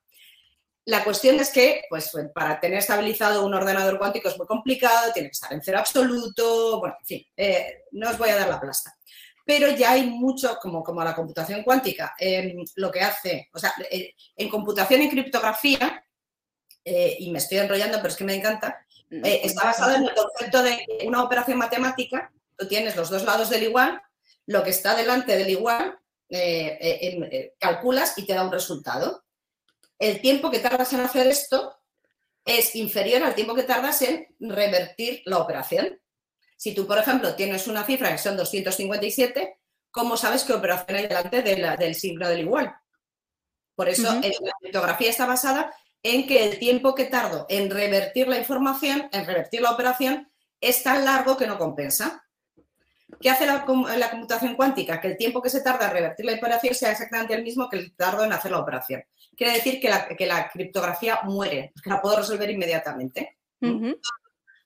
La cuestión es que, pues, para tener estabilizado un ordenador cuántico es muy complicado, tiene que estar en cero absoluto, bueno, en fin, eh, no os voy a dar la plasta. Pero ya hay mucho, como, como la computación cuántica, lo que hace, o sea, eh, en computación y criptografía, eh, y me estoy enrollando, pero es que me encanta, eh, está basado en el concepto de una operación matemática, tú tienes los dos lados del igual, lo que está delante del igual, eh, eh, calculas y te da un resultado. El tiempo que tardas en hacer esto es inferior al tiempo que tardas en revertir la operación. Si tú, por ejemplo, tienes una cifra que son 257, ¿cómo sabes qué operación hay delante del signo del igual? Por eso la criptografía está basada en que el tiempo que tardo en revertir la información, en revertir la operación, es tan largo que no compensa. ¿Qué hace la, computación cuántica? Que el tiempo que se tarda en revertir la operación sea exactamente el mismo que el tardo en hacer la operación. Quiere decir que la, criptografía muere, que la puedo resolver inmediatamente.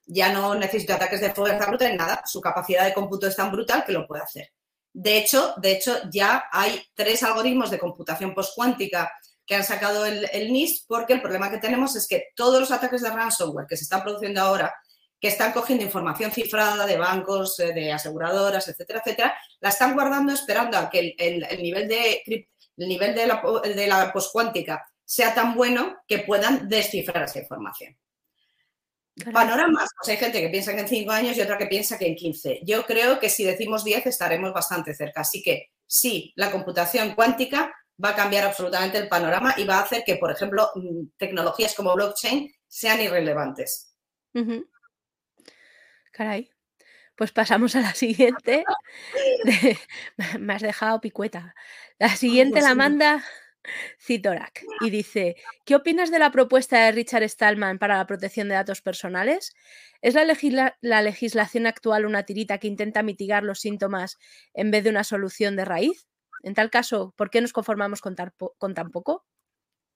Ya no necesito ataques de fuerza bruta en nada, su capacidad de cómputo es tan brutal que lo puede hacer. De hecho, de hecho, ya hay tres algoritmos de computación postcuántica que han sacado el, el, NIST, porque el problema que tenemos es que todos los ataques de ransomware que se están produciendo ahora, que están cogiendo información cifrada de bancos, eh, de aseguradoras, etcétera, etcétera, la están guardando esperando a que el, nivel de el nivel de la, de la poscuántica sea tan bueno que puedan descifrar esa información. Panoramas, pues hay gente que piensa que en 5 años y otra que piensa que en 15. Yo creo que si decimos 10 estaremos bastante cerca. Así que sí, la computación cuántica va a cambiar absolutamente el panorama y va a hacer que, por ejemplo, mm, tecnologías como blockchain sean irrelevantes. Caray. Pues pasamos a la siguiente. me has dejado picueta. La siguiente la manda Citorak y dice, ¿qué opinas de la propuesta de Richard Stallman para la protección de datos personales? ¿Es la, la legislación actual una tirita que intenta mitigar los síntomas en vez de una solución de raíz? En tal caso, ¿por qué nos conformamos con, tan poco?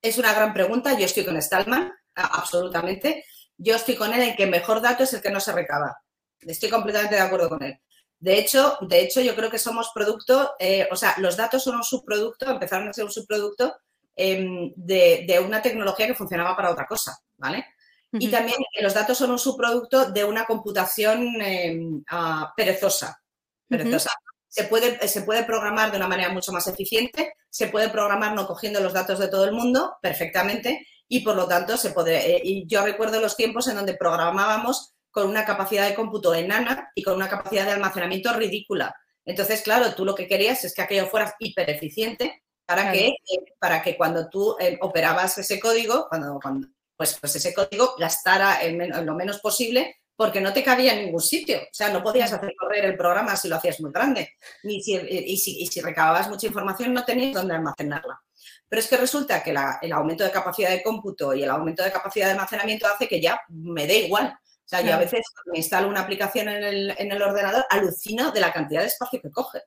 Es una gran pregunta. Yo estoy con Stallman, absolutamente. Yo estoy con él en que mejor dato es el que no se recaba. Estoy completamente de acuerdo con él. De hecho, de hecho yo creo que somos producto, eh, o sea, los datos son un subproducto, empezaron a ser un subproducto em, de, una tecnología que funcionaba para otra cosa, ¿vale? Y también los datos son un subproducto de una computación em, ah, perezosa, perezosa se puede, se puede programar de una manera mucho más eficiente, se puede programar no cogiendo los datos de todo el mundo perfectamente y por lo tanto se puede. Eh, y yo recuerdo los tiempos en donde programábamos con una capacidad de cómputo enana y con una capacidad de almacenamiento ridícula. Entonces, claro, tú lo que querías es que aquello fuera hiper eficiente para, que, eh, para que cuando tú eh, operabas ese código, cuando, cuando pues, pues ese código gastara lo menos posible porque no te cabía en ningún sitio. O sea, no podías hacer correr el programa si lo hacías muy grande. Ni si, y, si, recababas mucha información, no tenías dónde almacenarla. Pero es que resulta que el aumento de capacidad de cómputo y el aumento de capacidad de almacenamiento hace que ya me dé igual. O sea, yo a veces me instalo una aplicación en el, en el, ordenador, alucino de la cantidad de espacio que coge.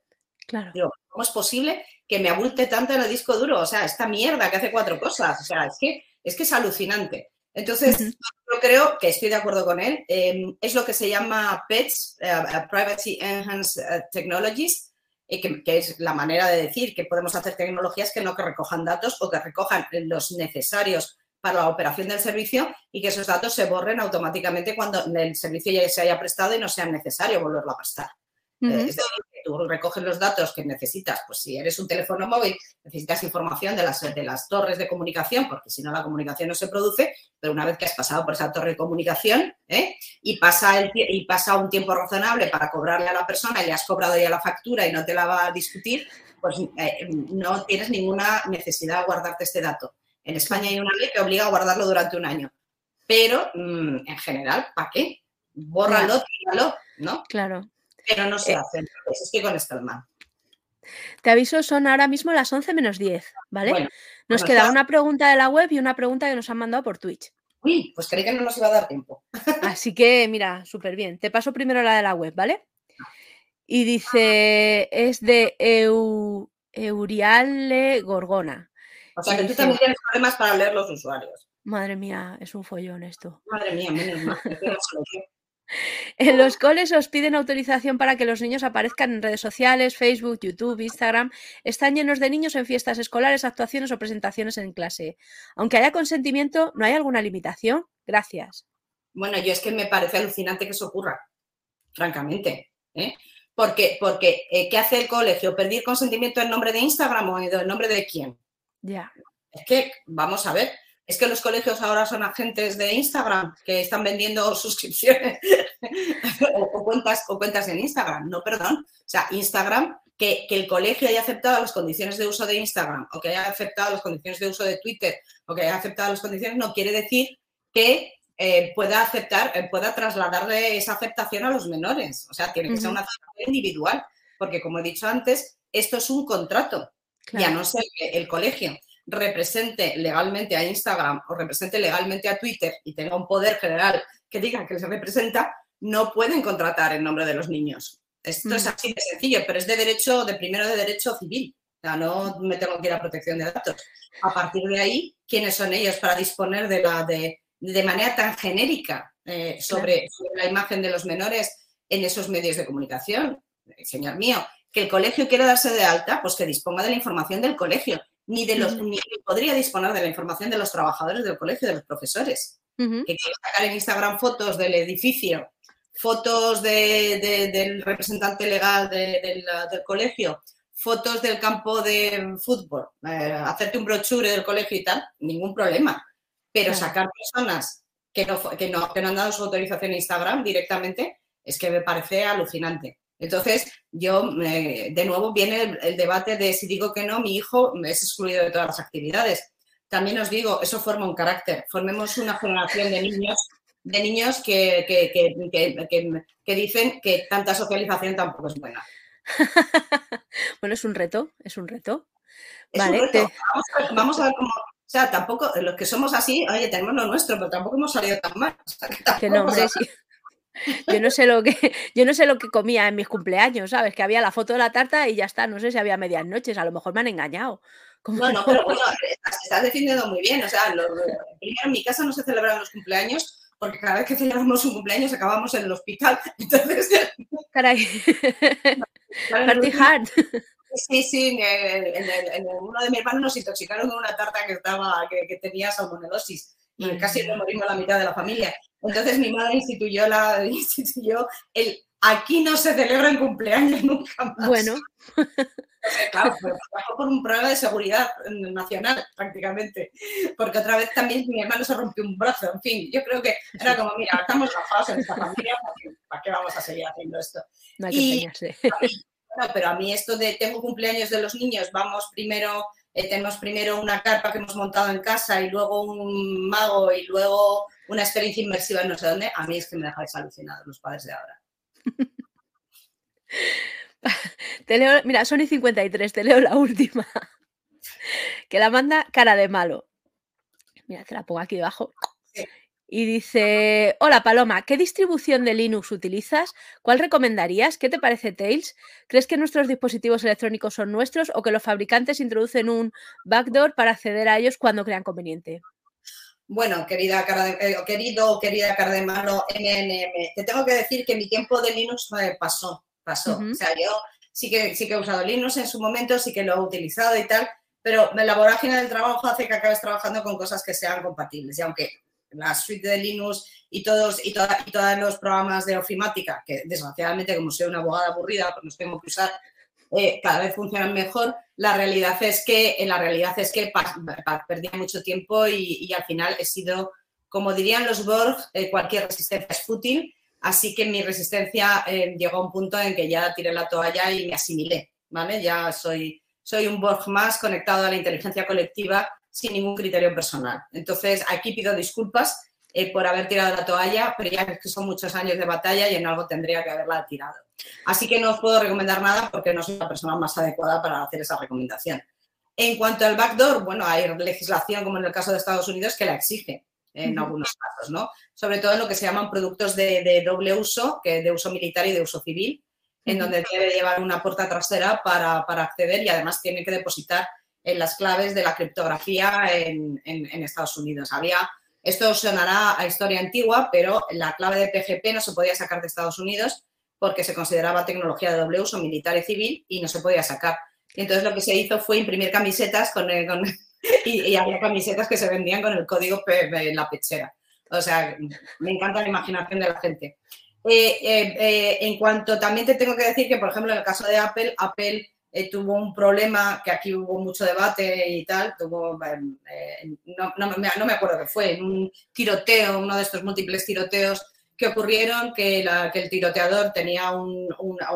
Claro. Digo, ¿cómo es posible que me abulte tanto en el disco duro? O sea, esta mierda que hace cuatro cosas. O sea, es que es, que es alucinante. Entonces, yo creo que estoy de acuerdo con él. Em, es lo que se llama PETS, eh, eh, Privacy Enhanced eh, Technologies, que, que, es la manera de decir que podemos hacer tecnologías que no que recojan datos o que recojan los necesarios para la operación del servicio y que esos datos se borren automáticamente cuando el servicio ya se haya prestado y no sea necesario volverlo a prestar. Es decir, tú recoges los datos que necesitas, pues si eres un teléfono móvil, necesitas información de las, de las torres de comunicación, porque si no la comunicación no se produce, pero una vez que has pasado por esa torre de comunicación ¿eh? y, pasa el, y pasa un tiempo razonable para cobrarle a la persona y le has cobrado ya la factura y no te la va a discutir, pues eh, no tienes ninguna necesidad de guardarte este dato. En España hay una ley que obliga a guardarlo durante un año, pero mm, en general, ¿para qué? Bórralo, tíralo, ¿no? Claro pero no se eh, hace. estoy con Stallman. Te aviso, son ahora mismo las 11 menos 10, ¿vale? nos queda una pregunta de la web y una pregunta que nos han mandado por Twitch. Uy, pues creí que no nos iba a dar tiempo. Así que, mira, súper bien. Te paso primero la de la web, ¿vale? Y dice, es de Euriale Gorgona. O sea, que tú también tienes problemas para leer los usuarios. Madre mía, es un follón esto. Madre mía, menos mal. En los coles os piden autorización para que los niños aparezcan en redes sociales, Facebook, YouTube, Instagram. Están llenos de niños en fiestas escolares, actuaciones o presentaciones en clase. Aunque haya consentimiento, ¿no hay alguna limitación? Gracias. Bueno, yo es que me parece alucinante que eso ocurra, francamente. ¿eh? Porque, porque eh, ¿qué hace el colegio? ¿Pedir consentimiento en nombre de Instagram o en nombre de quién? Ya. Es que, vamos a ver, es que los colegios ahora son agentes de Instagram que están vendiendo suscripciones o, cuentas, o cuentas en Instagram. No, perdón. O sea, Instagram, que, el colegio haya aceptado las condiciones de uso de Instagram o que haya aceptado las condiciones de uso de Twitter o que haya aceptado las condiciones, no quiere decir que eh, pueda aceptar, eh, pueda trasladarle esa aceptación a los menores. O sea, tiene que ser una aceptación individual, porque como he dicho antes, esto es un contrato. Ya no sé el colegio represente legalmente a Instagram o represente legalmente a Twitter y tenga un poder general que diga que se representa, no pueden contratar en nombre de los niños. Esto es así de sencillo, pero es de derecho, de primero de derecho civil. O sea, no me tengo que ir a protección de datos. A partir de ahí, ¿quiénes son ellos para disponer de, la, de, de manera tan genérica eh, sobre, sobre la imagen de los menores en esos medios de comunicación? Señor mío, que el colegio quiere darse de alta, pues que disponga de la información del colegio ni de los, ni podría disponer de la información de los trabajadores del colegio, de los profesores. Que quieren sacar en Instagram fotos del edificio, fotos del representante legal del, colegio, fotos del campo de fútbol, eh, hacerte un brochure del colegio y tal, ningún problema. Pero sacar personas que no, que, no, que no han dado su autorización a Instagram directamente es que me parece alucinante. Entonces, yo, de nuevo, viene el, debate de si digo que no, mi hijo es excluido de todas las actividades. También os digo, eso forma un carácter. Formemos una generación de niños, de niños que, que, dicen que tanta socialización tampoco es buena. bueno, es un reto, es un reto. vale, Vamos, a ver, cómo. O sea, tampoco, los que somos así, oye, tenemos lo nuestro, pero tampoco hemos salido tan mal. que, no, hombre, sí. Yo no sé lo que yo no sé lo que comía en mis cumpleaños, ¿sabes? Que había la foto de la tarta y ya está, no sé si había medias noches, a lo mejor me han engañado. No, no, pero bueno, estás defendiendo muy bien, o sea, primero en mi casa no se celebran los cumpleaños porque cada vez que celebramos un cumpleaños acabamos en el hospital, entonces... Caray, party hard. Sí, sí, en, uno de mis hermanos nos intoxicaron con una tarta que, estaba, que, tenía salmonelosis y casi nos morimos la mitad de la familia. Entonces mi madre instituyó, la, instituyó el aquí no se celebran cumpleaños nunca más. Bueno. claro, por un problema de seguridad nacional prácticamente, porque otra vez también mi hermano se rompió un brazo, en fin, yo creo que era como, mira, estamos bajados en esta familia, ¿para qué, vamos a seguir haciendo esto? No hay que y, pero a mí esto de tengo cumpleaños de los niños, vamos primero eh, tenemos primero una carpa que hemos montado en casa y luego un mago y luego una experiencia inmersiva en no sé dónde, a mí es que me dejáis alucinados los padres de ahora. mira, Sony 53, te leo la última. que la manda cara de malo. Mira, te la pongo aquí debajo. Y dice, hola Paloma, ¿qué distribución de Linux utilizas? ¿Cuál recomendarías? ¿Qué te parece Tails? ¿Crees que nuestros dispositivos electrónicos son nuestros o que los fabricantes introducen un backdoor para acceder a ellos cuando crean conveniente? Bueno, querida cara de, eh, querido, querida cara de mano MNM, te tengo que decir que mi tiempo de Linux pasó, pasó. O sea, yo sí que, sí que he usado Linux en su momento, sí que lo he utilizado y tal, pero la vorágine del trabajo hace que acabes trabajando con cosas que sean compatibles. Y aunque la suite de Linux y todos, y, y todos los programas de ofimática, que desgraciadamente, como soy una abogada aburrida, pues los tengo que usar, eh, cada vez funcionan mejor. La realidad es que, en la realidad es que perdí mucho tiempo y, al final he sido, como dirían los Borg, eh, cualquier resistencia es fútil. Así que mi resistencia eh, llegó a un punto en que ya tiré la toalla y me asimilé, ¿vale? Ya soy, soy un Borg más conectado a la inteligencia colectiva sin ningún criterio personal. Entonces, aquí pido disculpas eh, por haber tirado la toalla, pero ya que son muchos años de batalla y en algo tendría que haberla tirado. Así que no os puedo recomendar nada porque no soy la persona más adecuada para hacer esa recomendación. En cuanto al backdoor, bueno, hay legislación, como en el caso de Estados Unidos, que la exige en algunos casos, ¿no? Sobre todo en lo que se llaman productos de, doble uso, que de uso militar y de uso civil, en donde debe llevar una puerta trasera para, para acceder y además tiene que depositar en las claves de la criptografía en, Estados Unidos. Había, esto sonará a historia antigua, pero la clave de PGP no se podía sacar de Estados Unidos porque se consideraba tecnología de doble uso militar y civil y no se podía sacar. Y entonces lo que se hizo fue imprimir camisetas con, y, había camisetas que se vendían con el código en la pechera. O sea, me encanta la imaginación de la gente. Eh, eh, eh, en cuanto también te tengo que decir que, por ejemplo, en el caso de Apple, Apple eh, tuvo un problema, que aquí hubo mucho debate y tal, tuvo, eh, no, me acuerdo qué fue, en un tiroteo, uno de estos múltiples tiroteos que ocurrieron, que, el tiroteador tenía un,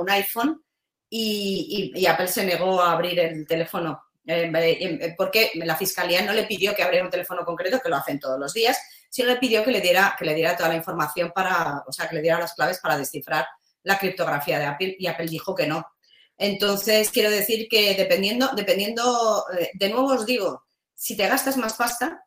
iPhone y, Apple se negó a abrir el teléfono. Eh, porque la fiscalía no le pidió que abriera un teléfono concreto, que lo hacen todos los días, sino le pidió que le diera, que le diera toda la información para, o sea, que le diera las claves para descifrar la criptografía de Apple y Apple dijo que no, entonces, quiero decir que dependiendo, dependiendo, eh, de nuevo os digo, si te gastas más pasta,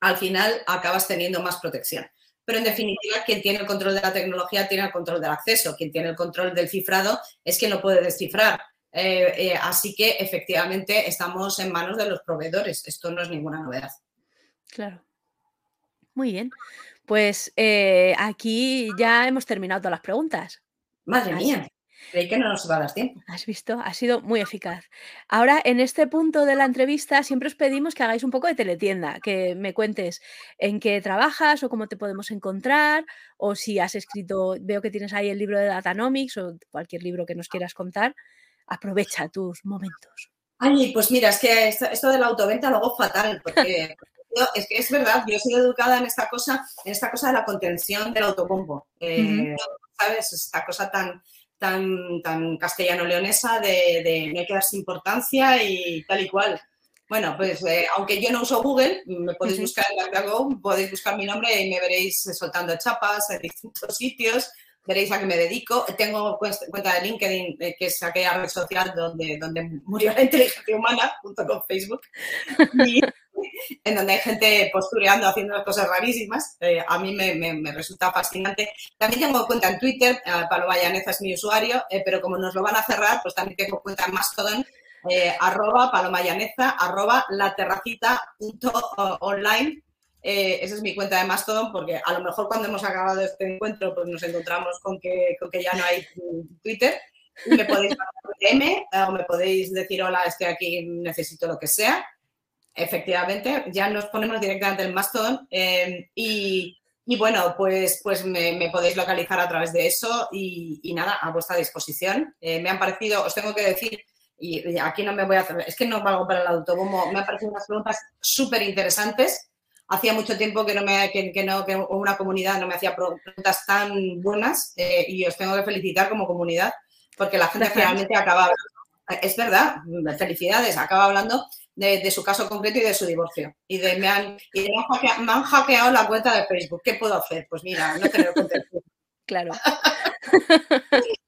al final acabas teniendo más protección. Pero en definitiva, quien tiene el control de la tecnología tiene el control del acceso, quien tiene el control del cifrado es quien lo puede descifrar. Eh, eh, así que efectivamente estamos en manos de los proveedores. Esto no es ninguna novedad. Claro. Muy bien. Pues aquí ya hemos terminado todas las preguntas. Madre mía. Creí que no nos va a dar tiempo. Has visto, ha sido muy eficaz. Ahora, en este punto de la entrevista, siempre os pedimos que hagáis un poco de teletienda, que me cuentes en qué trabajas o cómo te podemos encontrar, o si has escrito, veo que tienes ahí el libro de Datanomics o cualquier libro que nos quieras contar. Aprovecha tus momentos. Ay, pues mira, es que esto, de la autoventa lo hago fatal, porque es que es verdad, yo he sido educada en esta cosa, en esta cosa de la contención del autobombo. Eh, ¿Sabes? Esta cosa tan, tan, tan castellano-leonesa de, no hay que darse importancia y tal y cual. Bueno, pues eh, aunque yo no uso Google, me podéis buscar en DuckDuckGo, podéis buscar mi nombre y me veréis soltando chapas en distintos sitios, veréis a qué me dedico. Tengo cuenta de LinkedIn, eh, que es aquella red social donde, donde murió la inteligencia humana, junto con Facebook. Y, en donde hay gente postureando, haciendo cosas rarísimas. Eh, a mí me, resulta fascinante. También tengo cuenta en Twitter, eh, Paloma Llaneza es mi usuario, eh, pero como nos lo van a cerrar, pues también tengo cuenta en Mastodon, arroba Paloma Llaneza, arroba laterracita.online. esa es mi cuenta de Mastodon porque a lo mejor cuando hemos acabado este encuentro pues nos encontramos con que, con que ya no hay Twitter. me podéis mandar un DM o me podéis decir hola, estoy aquí, necesito lo que sea efectivamente, ya nos ponemos directamente en Mastodon eh, y, bueno, pues, pues me, podéis localizar a través de eso y, nada, a vuestra disposición. Eh, me han parecido, os tengo que decir, y, aquí no me voy a hacer, es que no valgo para el autobombo, me han parecido unas preguntas súper interesantes. Hacía mucho tiempo que, no me, que, no, que una comunidad no me hacía preguntas tan buenas eh, y os tengo que felicitar como comunidad porque la gente realmente acaba Es verdad, felicidades. Acaba hablando de, su caso concreto y de su divorcio. Y de me han, me han, hackeado, la cuenta de Facebook. ¿Qué puedo hacer? Pues mira, no tener. Claro.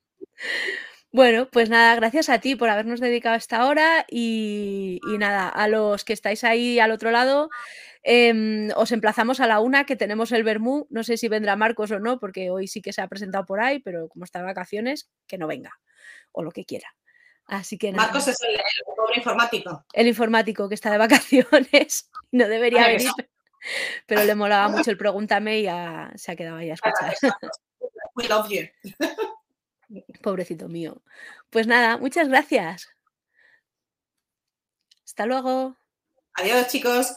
Bueno, pues nada, gracias a ti por habernos dedicado esta hora y, nada, a los que estáis ahí al otro lado, em, os emplazamos a la una que tenemos el Bermú. No sé si vendrá Marcos o no, porque hoy sí que se ha presentado por ahí, pero como está de vacaciones, que no venga o lo que quiera. Así que nada. Marcos es el, pobre informático. El informático que está de vacaciones. No debería venir, pero le molaba mucho el pregúntame y ya se ha quedado ahí a escuchar. We love you. Pobrecito mío. Pues nada, muchas gracias. Hasta luego. Adiós, chicos.